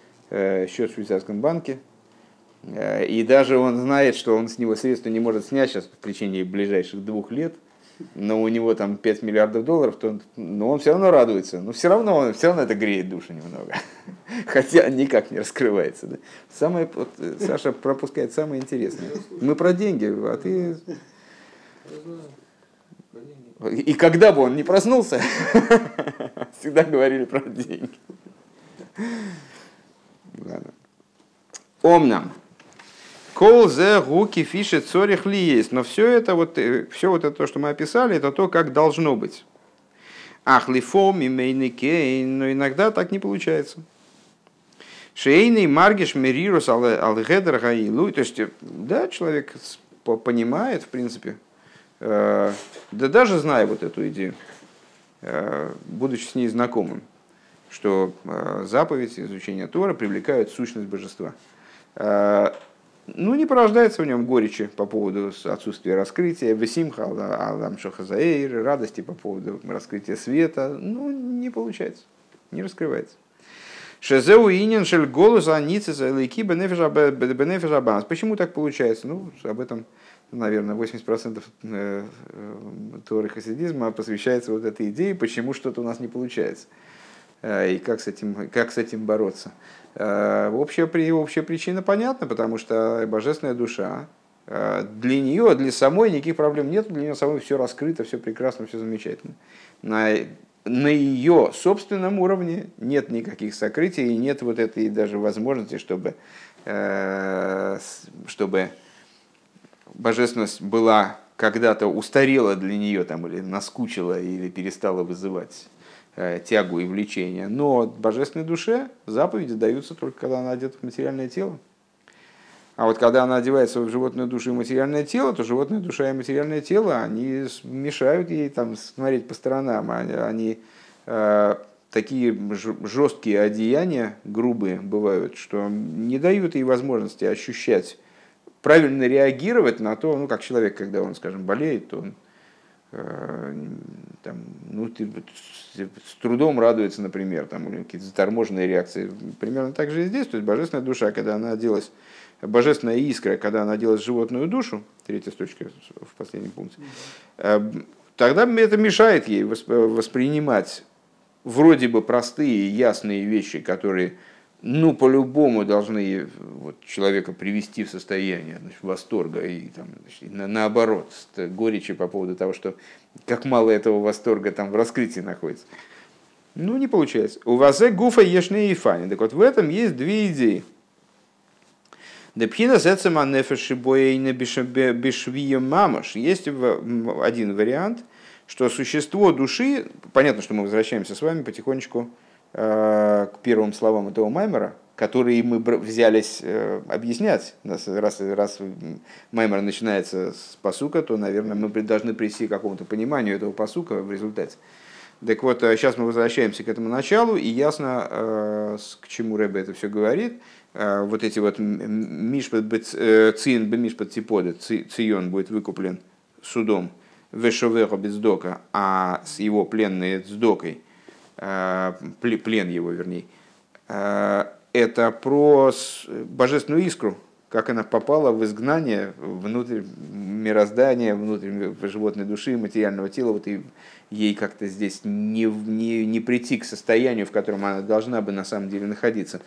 счет в швейцарском банке. Э, и даже он знает, что он с него средства не может снять сейчас в течение ближайших двух лет, но у него там 5 миллиардов долларов, то он, но он все равно радуется. Но все равно, он, все равно это греет душу немного. Хотя никак не раскрывается. Да? Самое, вот, э, Саша пропускает самое интересное. Мы про деньги, а ты... И когда бы он не проснулся, всегда говорили про деньги. Омнам. Кол зе гуки фиши цорих ли есть. Но все это, вот, э, все вот это, то, что мы описали, это то, как должно быть. Ах, лифом и кейн, но иногда так не получается. Шейный маргиш мерирус алгедр гаилу. То есть, да, человек понимает, в принципе, да даже зная вот эту идею, будучи с ней знакомым, что заповедь изучения Тора привлекают сущность божества ну, не порождается в нем горечи по поводу отсутствия раскрытия, весимха, алам шохазаэйр, радости по поводу раскрытия света. Ну, не получается, не раскрывается. Шезеу инин шель голос аницис лейки бенефиш. Почему так получается? Ну, об этом, наверное, 80% э, э, торы хасидизма посвящается вот этой идее, почему что-то у нас не получается. Э, и как с этим, как с этим бороться. Э, общая, общая причина понятна, потому что божественная душа, э, для нее, для самой никаких проблем нет, для нее самой все раскрыто, все прекрасно, все замечательно. На, на ее собственном уровне нет никаких сокрытий и нет вот этой даже возможности, чтобы, чтобы божественность была когда-то устарела для нее там, или наскучила или перестала вызывать тягу и влечение. Но божественной душе заповеди даются только когда она одета в материальное тело. А вот когда она одевается в животную душу и материальное тело, то животная душа и материальное тело, они мешают ей там смотреть по сторонам. Они, они э, такие жесткие одеяния, грубые бывают, что не дают ей возможности ощущать, правильно реагировать на то, ну, как человек, когда он, скажем, болеет, то он Э, там, ну, ты с трудом радуется, например, там, какие-то заторможенные реакции. Примерно так же и здесь. То есть божественная душа, когда она оделась, божественная искра, когда она оделась в животную душу, третья строчка в последнем пункте, э, тогда это мешает ей воспринимать вроде бы простые, ясные вещи, которые ну, по-любому должны вот, человека привести в состояние значит, восторга и там, значит, на, наоборот, горечи по поводу того, что как мало этого восторга там в раскрытии находится. Ну, не получается. У вас гуфа ешны и фани. Так вот, в этом есть две идеи. Депхина сецема нефеши боейна бешвия мамаш. Есть один вариант, что существо души, понятно, что мы возвращаемся с вами потихонечку к первым словам этого Маймера, которые мы взялись э, объяснять. Раз, раз Маймер начинается с посука, то, наверное, мы должны прийти к какому-то пониманию этого посука в результате. Так вот, сейчас э, мы возвращаемся к этому началу, и ясно, к чему Рэбе это все говорит. Вот эти вот мишпат циин бе мишпат типода, цион будет выкуплен судом вешовеха бездока, а с его пленной сдокой – Э, плен его, вернее, э, это про божественную искру, как она попала в изгнание внутрь мироздания, внутрь животной души, материального тела, вот и ей как-то здесь не, не, не прийти к состоянию, в котором она должна бы на самом деле находиться.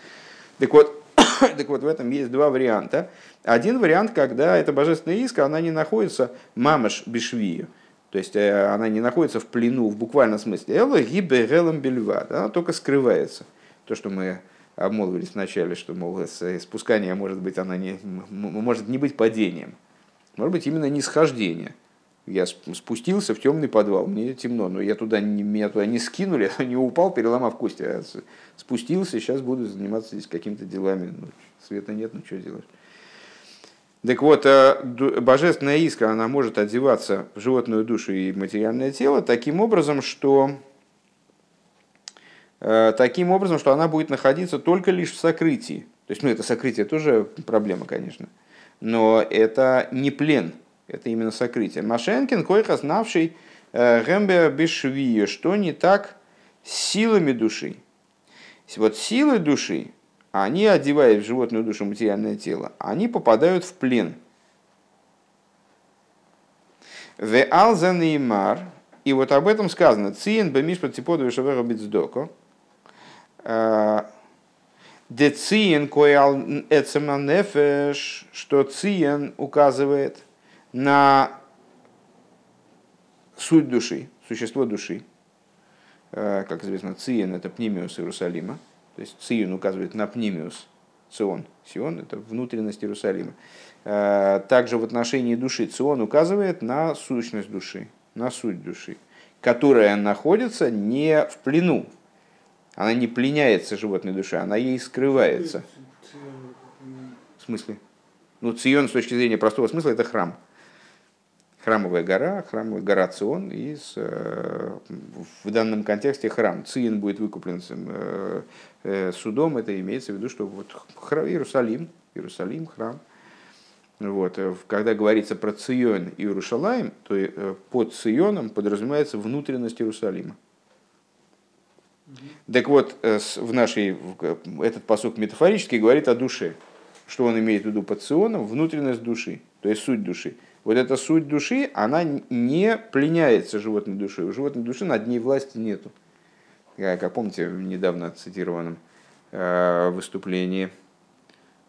Так вот, так вот, в этом есть два варианта. Один вариант, когда эта божественная искра, она не находится мамаш бешвию, то есть э, она не находится в плену в буквальном смысле. Элла гиберелом бельва. Она только скрывается. То, что мы обмолвились вначале, что, мол, э, спускание может быть, она не, может не быть падением. Может быть именно нисхождение. Я спустился в темный подвал, мне темно, но я туда, меня туда не скинули, не упал, переломав кости, а спустился, сейчас буду заниматься здесь какими-то делами. Ну, света нет, ну что делать. Так вот, э, божественная искра, она может одеваться в животную душу и материальное тело таким образом, что э, таким образом, что она будет находиться только лишь в сокрытии. То есть, ну, это сокрытие тоже проблема, конечно. Но это не плен, это именно сокрытие. Машенкин, койха, знавший Гембе Бешвия, что не так с силами души. Вот силы души, они, одевая в животную душу материальное тело, они попадают в плен. В алзанеймар, и вот об этом сказано, циен бемиш протиподу вишавера бицдоко, э, де циен коял нефеш, что циен указывает на суть души, существо души. Э, как известно, циен это пнимиус Иерусалима. То есть Цион указывает на Пнимиус, Цион. Сион – это внутренность Иерусалима. Э, также в отношении души Цион указывает на сущность души, на суть души, которая находится не в плену, Она не пленяется животной душе, она ей скрывается. В смысле? Ну, Цион с точки зрения простого смысла это храм. Храмовая гора, храмовая гора Цион, и с, э, в данном контексте храм. Цион будет выкуплен э, судом, это имеется в виду, что вот Иерусалим, Иерусалим, храм. Вот. Когда говорится про Цион и Иерушалаем, то под Ционом подразумевается внутренность Иерусалима. Так вот, в нашей, этот посок метафорически говорит о душе. Что он имеет в виду под Ционом? Внутренность души, то есть суть души. Вот эта суть души, она не пленяется животной душой. У животной души над ней власти нету. Как помните в недавно цитированном э, выступлении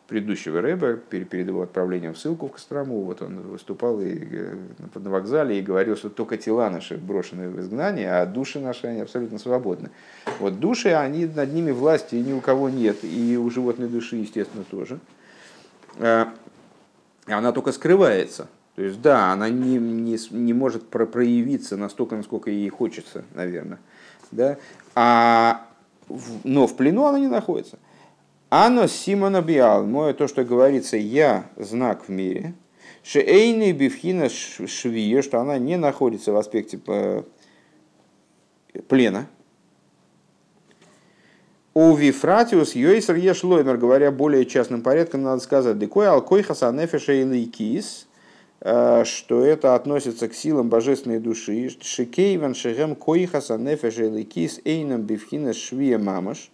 предыдущего рэба, перед его отправлением в ссылку в Кострому, вот он выступал и, э, на вокзале и говорил, что только тела наши брошены в изгнание, а души наши, они абсолютно свободны. Вот души, они, над ними власти ни у кого нет, и у животной души, естественно, тоже. Э, она только скрывается. То есть, да, она не, не, не может про проявиться настолько, насколько ей хочется, наверное. Да? А, но в плену она не находится. Ано Симона Биал, мое то, что говорится, я знак в мире, Шейный Бифхина Швие, что она не находится в аспекте э, плена. У Вифратиус Йойсер Ешлоймер, говоря более частным порядком, надо сказать, Декой Алкойхаса Нефеша и Кис, Э, что это относится к силам божественной души. Шикейван шехем коихаса нефеш эликис эйнам бифхина швия мамаш,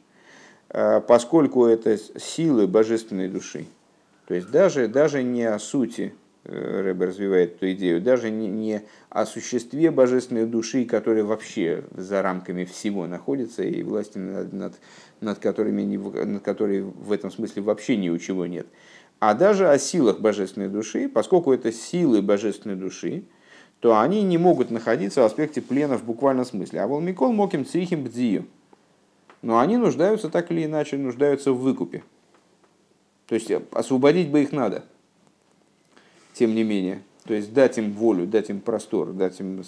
э, поскольку это силы божественной души. То есть даже, даже не о сути э, Рэбе развивает эту идею, даже не, не о существе божественной души, которая вообще за рамками всего находится, и власти над, над, над, которыми, над которой в этом смысле вообще ни у чего нет – а даже о силах божественной души, поскольку это силы божественной души, то они не могут находиться в аспекте плена в буквальном смысле. А волмикол моким цихим бдзию. Но они нуждаются так или иначе, нуждаются в выкупе. То есть освободить бы их надо, тем не менее. То есть дать им волю, дать им простор, дать им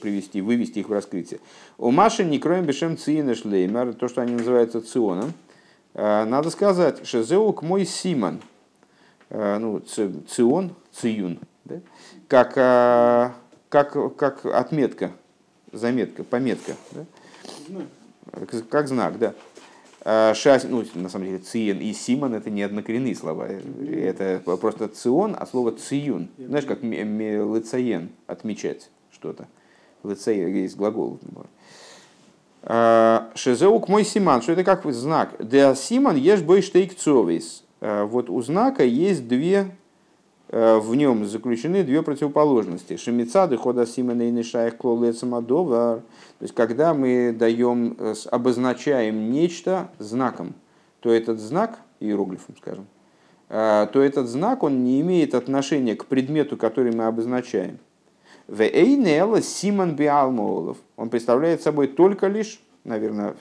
привести, вывести их в раскрытие. У Маши не кроем бешем циина шлеймер, то, что они называются ционом, э, надо сказать, шезеук мой симон – ну, цион, циюн, да? как, э, как, как отметка, заметка, пометка, да? как, знак, да. Э, Шас, ну, на самом деле, циен и симон это не однокоренные слова. Это просто цион, а слово циюн. Знаешь, как лицаен, отмечать что-то. Лицаен, есть глагол. Шезеук мой симан, что это как знак. Де симан ешь бой штейк цовис. Э, вот у знака есть две, э, в нем заключены две противоположности. Шемицады хода симена и нишаях клолецамадова. То есть, когда мы даем, э, обозначаем нечто знаком, то этот знак, иероглифом, скажем, то этот знак, он не имеет отношения к предмету, который мы обозначаем. Вейнела Симон Биалмолов. Он представляет собой только лишь, наверное,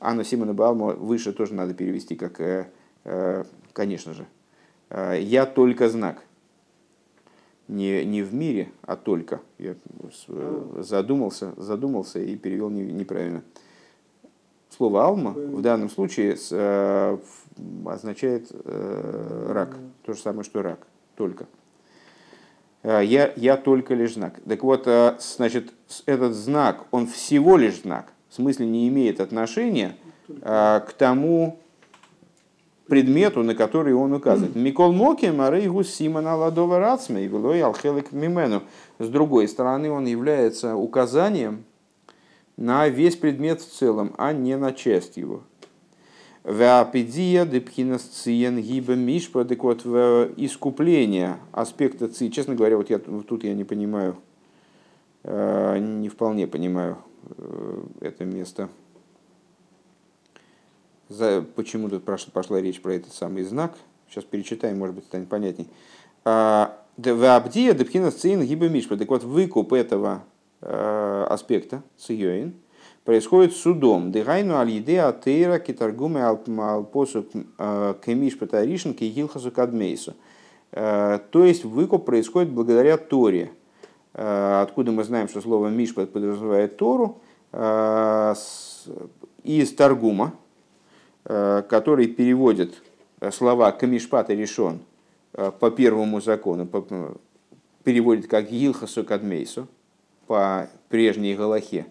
Анна Симона Биалмова выше тоже надо перевести как конечно же, э, я только знак. Не, не в мире, а только. Я э, задумался, задумался и перевел неправильно. Слово «алма» в данном случае означает рак. То же самое, что рак. Только. Я, я только лишь знак. Так вот, значит, этот знак, он всего лишь знак. В смысле не имеет отношения к тому, предмету, на который он указывает. Микол Моки, Марейгу Симона Ладова Рацме, и Велой Алхелек Мимену. С другой стороны, он является указанием на весь предмет в целом, а не на часть его. Веапедия депхинасциен гиба мишпа, так вот, в искупление аспекта ци. Честно говоря, вот я, тут я не понимаю, э, не вполне понимаю э, это место за, почему тут прошла, пошла речь про этот самый знак. Сейчас перечитаем, может быть, станет понятней. А, в Абдия Депхина Цин Гиба Мишпа. Так вот, выкуп этого э, аспекта, Циоин, происходит судом. Дегайну аль-еде атеира китаргуме алпосу э, кемиш патаришин кигилхасу кадмейсу. Э, то есть выкуп происходит благодаря Торе. Откуда мы знаем, что слово Мишпат подразумевает Тору, из Таргума, который переводит слова Камишпат и решен по первому закону, переводит как Гилхасу Кадмейсу, по прежней Галахе.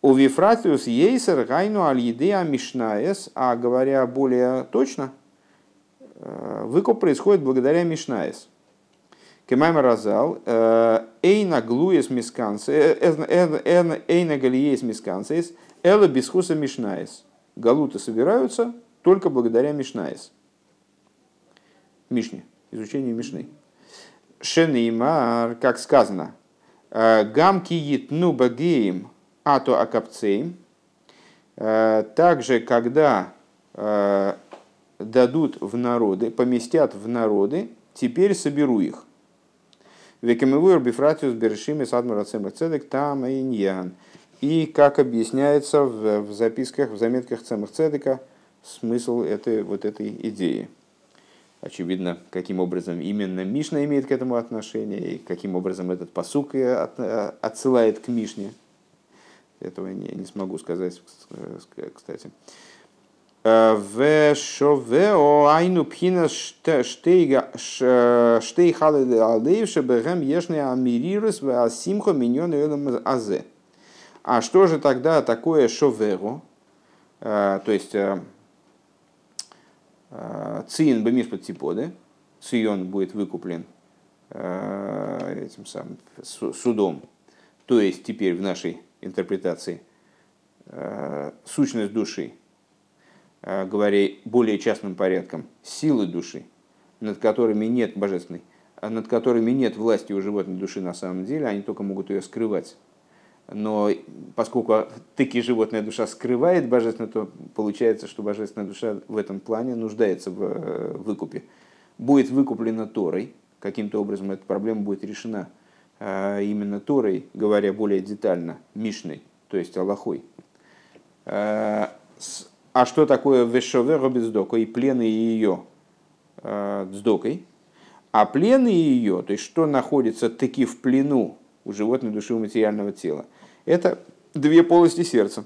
У Вифратиус Ейсер Гайну Аль-Едея Мишнаес, а говоря более точно, выкуп происходит благодаря Мишнаес. Кемайма Разал, Эйна Глуес Мискансес, Эйна Галиес Мискансес, Эла Бисхуса Мишнаес. Галуты собираются только благодаря Мишнаес. Мишне, изучение Мишны. Шенеймар, как сказано, Гамки Йитну Багеем Ато Акапцеем. Также, когда дадут в народы, поместят в народы, теперь соберу их. Векамевуэр бифратиус берешими садмара цедек там иньян. И как объясняется в, в записках, в заметках Цемах Цедека, смысл этой, вот этой идеи. Очевидно, каким образом именно Мишна имеет к этому отношение, и каким образом этот посук отсылает к Мишне. Этого не, не смогу сказать, кстати. В шовео айну пхина штейга штейхалы алдеевше бэгэм ешны амирирус в асимхо миньон азе. А что же тогда такое шоверо? То есть Циин бемишпат типоды, Цион будет выкуплен э, этим самым судом. То есть теперь в нашей интерпретации э, сущность души, э, говоря более частным порядком, силы души, над которыми нет божественной, над которыми нет власти у животной души на самом деле, они только могут ее скрывать но поскольку таки животная душа скрывает божественное, то получается, что божественная душа в этом плане нуждается в э, выкупе. Будет выкуплена Торой, каким-то образом эта проблема будет решена а именно Торой, говоря более детально, Мишной, то есть Аллахой. А, а что такое Вешове Робиздока и плены ее дздокой? А плены ее, то есть что находится таки в плену у животной души, у материального тела. Это две полости сердца.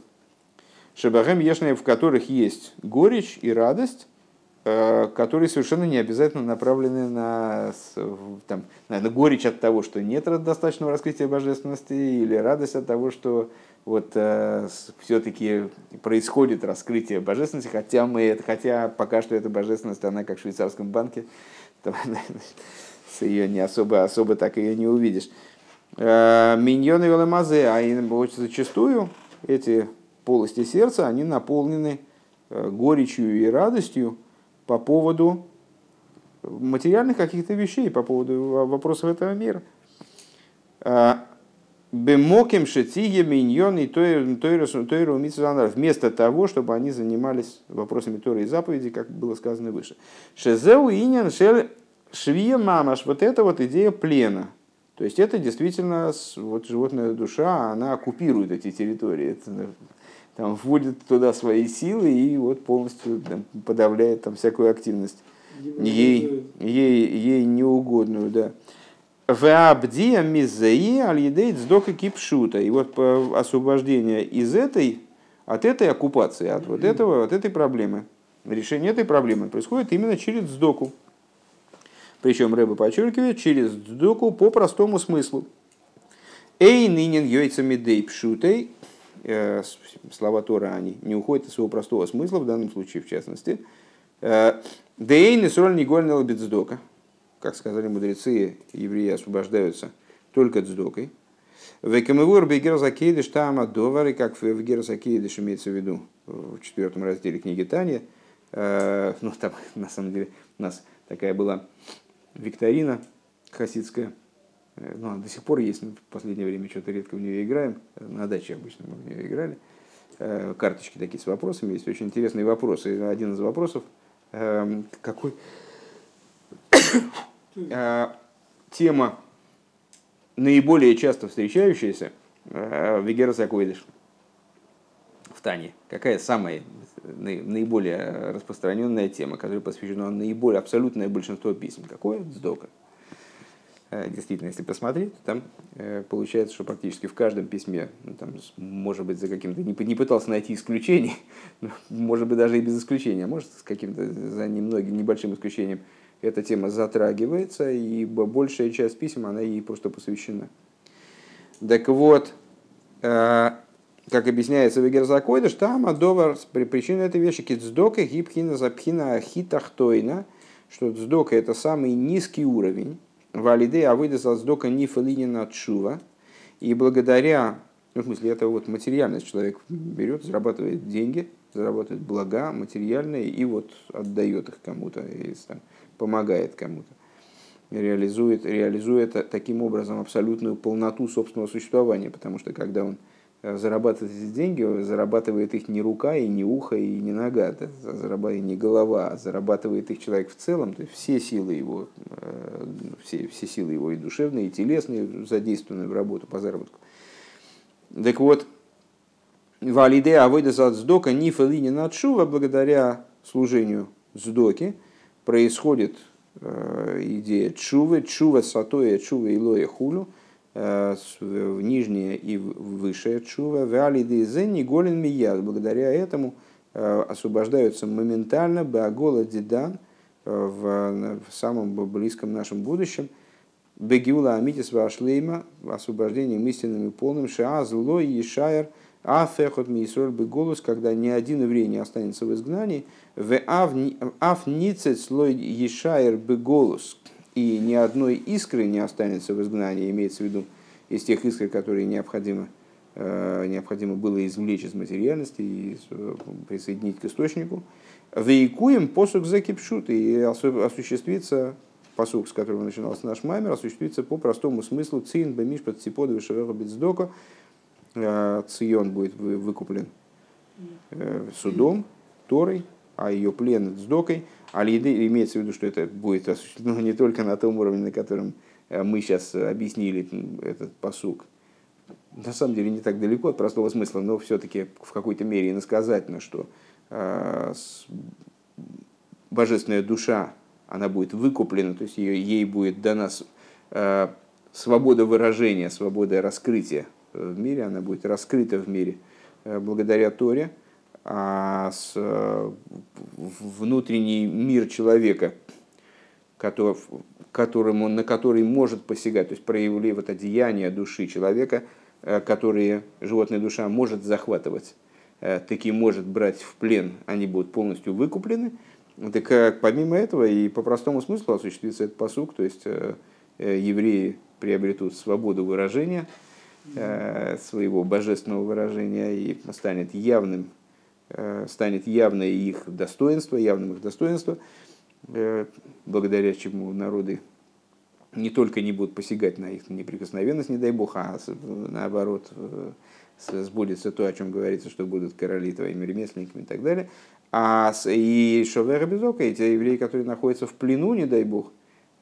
Шабахем ешные, в которых есть горечь и радость, э, которые совершенно не обязательно направлены на, там, на горечь от того, что нет достаточного раскрытия божественности, или радость от того, что вот э, все-таки происходит раскрытие божественности, хотя мы это, хотя пока что эта божественность, она как в швейцарском банке, там, с ее не особо, особо так ее не увидишь. Э, миньоны велемазе, а зачастую эти полости сердца, они наполнены э, горечью и радостью по поводу материальных каких-то вещей, по поводу вопросов этого мира. Э, Бемоким шетиге миньон и тойру вместо того, чтобы они занимались вопросами Торы и заповеди, как было сказано выше. Шезеу инян шель швия мамаш. Вот это вот идея плена – то есть это действительно вот животная душа, она оккупирует эти территории, это, ну, там, вводит туда свои силы и вот полностью там, подавляет там всякую активность ей, ей, ей неугодную, да. Веабдия мизеи аль-едейт сдока кипшута. И вот освобождение из этой, от этой оккупации, от вот этого, от этой проблемы, решение этой проблемы происходит именно через сдоку. Причем Рэба подчеркивает, через ддуку по простому смыслу. Эй, нынен йойцами дей пшутей, э, слова Тора, они не уходят из своего простого смысла, в данном случае в частности. Э, Дей не соль не гольнала бедздока. Как сказали мудрецы, евреи освобождаются только дздокой. Векамевур бегер закидыш там довары, как в гер закидыш имеется в виду в четвертом разделе книги Таня. Э, ну, там, на самом деле, у нас такая была викторина хасидская. Э, ну, она до сих пор есть, но в последнее время что-то редко в нее играем. На даче обычно мы в нее играли. Э, карточки такие с вопросами. Есть очень интересные вопросы. Один из вопросов, эм, какой э, тема наиболее часто встречающаяся в Вегерас Акойдыш в Тане. Какая самая наиболее распространенная тема, которая посвящена наиболее абсолютное большинство писем. Какое? Сдока. Э, действительно, если посмотреть, там э, получается, что практически в каждом письме, ну, там, может быть, за каким-то, не, не пытался найти исключений, может быть, даже и без исключения, а может, с каким-то, за немногим, небольшим исключением, эта тема затрагивается, и большая часть писем, она ей просто посвящена. Так вот, э, как объясняется в Герзакойдыш, там Адовар, причина этой вещи, кицдока гибхина запхина хитахтойна, что цдока это самый низкий уровень, валиды авыда сдока нифалинина чува, и благодаря, ну, в смысле, это вот материальность, человек берет, зарабатывает деньги, зарабатывает блага материальные и вот отдает их кому-то, там, помогает кому-то. Реализует, реализует таким образом абсолютную полноту собственного существования, потому что когда он зарабатывать эти деньги, зарабатывает их не рука, и не ухо, и не нога, зарабатывает не голова, а зарабатывает их человек в целом, то есть все силы его, э, все, все силы его и душевные, и телесные задействованы в работу по заработку. Так вот, валиде авойда сдока нифалини надшува, благодаря служению сдоки, происходит э, идея чувы, чува сатоя, чува илоя хулю – Э, в нижнее и высшее чува, валиды зенни голен мияд. Благодаря этому э, освобождаются моментально беагола дидан э, в, в самом близком нашем будущем. Бегиула амитис вашлейма, освобождением истинным и полным, шаа зло и афехот мисроль беголус, когда ни один еврей не останется в изгнании, в аф ницет слой ешайер беголус, и ни одной искры не останется в изгнании, имеется в виду из тех искр, которые необходимо, э, необходимо было извлечь из материальности и э, присоединить к источнику. Вейкуем посук закипшут и осуществится посук, с которого начинался наш маймер, осуществится по простому смыслу цин бемиш под циподу шевера бицдока. Э, Цион будет выкуплен судом, Торой, а ее плен сдокой. А имеется в виду, что это будет осуществлено не только на том уровне, на котором э, мы сейчас объяснили этот посук. На самом деле не так далеко от простого смысла, но все-таки в какой-то мере иносказательно, что э, божественная душа, она будет выкуплена, то есть ее, ей будет дана э, свобода выражения, свобода раскрытия в мире, она будет раскрыта в мире благодаря Торе – с э, внутренний мир человека, который, он, на который может посягать, то есть проявили вот одеяние души человека, э, которые животная душа может захватывать, э, таки может брать в плен, они будут полностью выкуплены. Так помимо этого и по простому смыслу осуществится этот посук, то есть евреи приобретут свободу выражения, своего божественного выражения и станет явным станет явное их достоинство, явным их достоинство, э, благодаря чему народы не только не будут посягать на их неприкосновенность, не дай бог, а наоборот э, сбудется то, о чем говорится, что будут короли твоими ремесленниками и так далее. А и Шовера Безока, эти евреи, которые находятся в плену, не дай бог,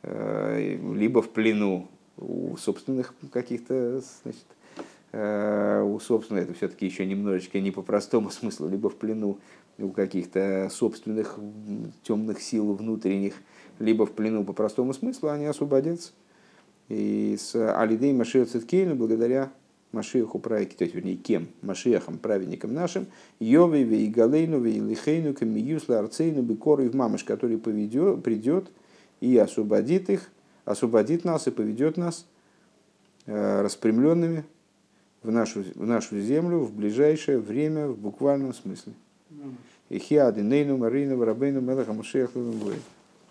либо в плену у собственных каких-то значит, Э, у собственного, это все-таки еще немножечко не по простому смыслу, либо в плену у каких-то собственных темных сил внутренних, либо в плену по простому смыслу, они освободятся. И с Алидей Машиах Циткейну, благодаря Машиаху праведнику, то есть, вернее, кем? Машиахом, праведником нашим, Йове, Вейгалейну, Вейлихейну, Камиюсла, Арцейну, Бекору и в Мамаш, который поведет, придет и освободит их, освободит нас и поведет нас э, распрямленными в нашу, в нашу землю в ближайшее время в буквальном смысле. И хиады нейну марину рабейну мелаха мушеях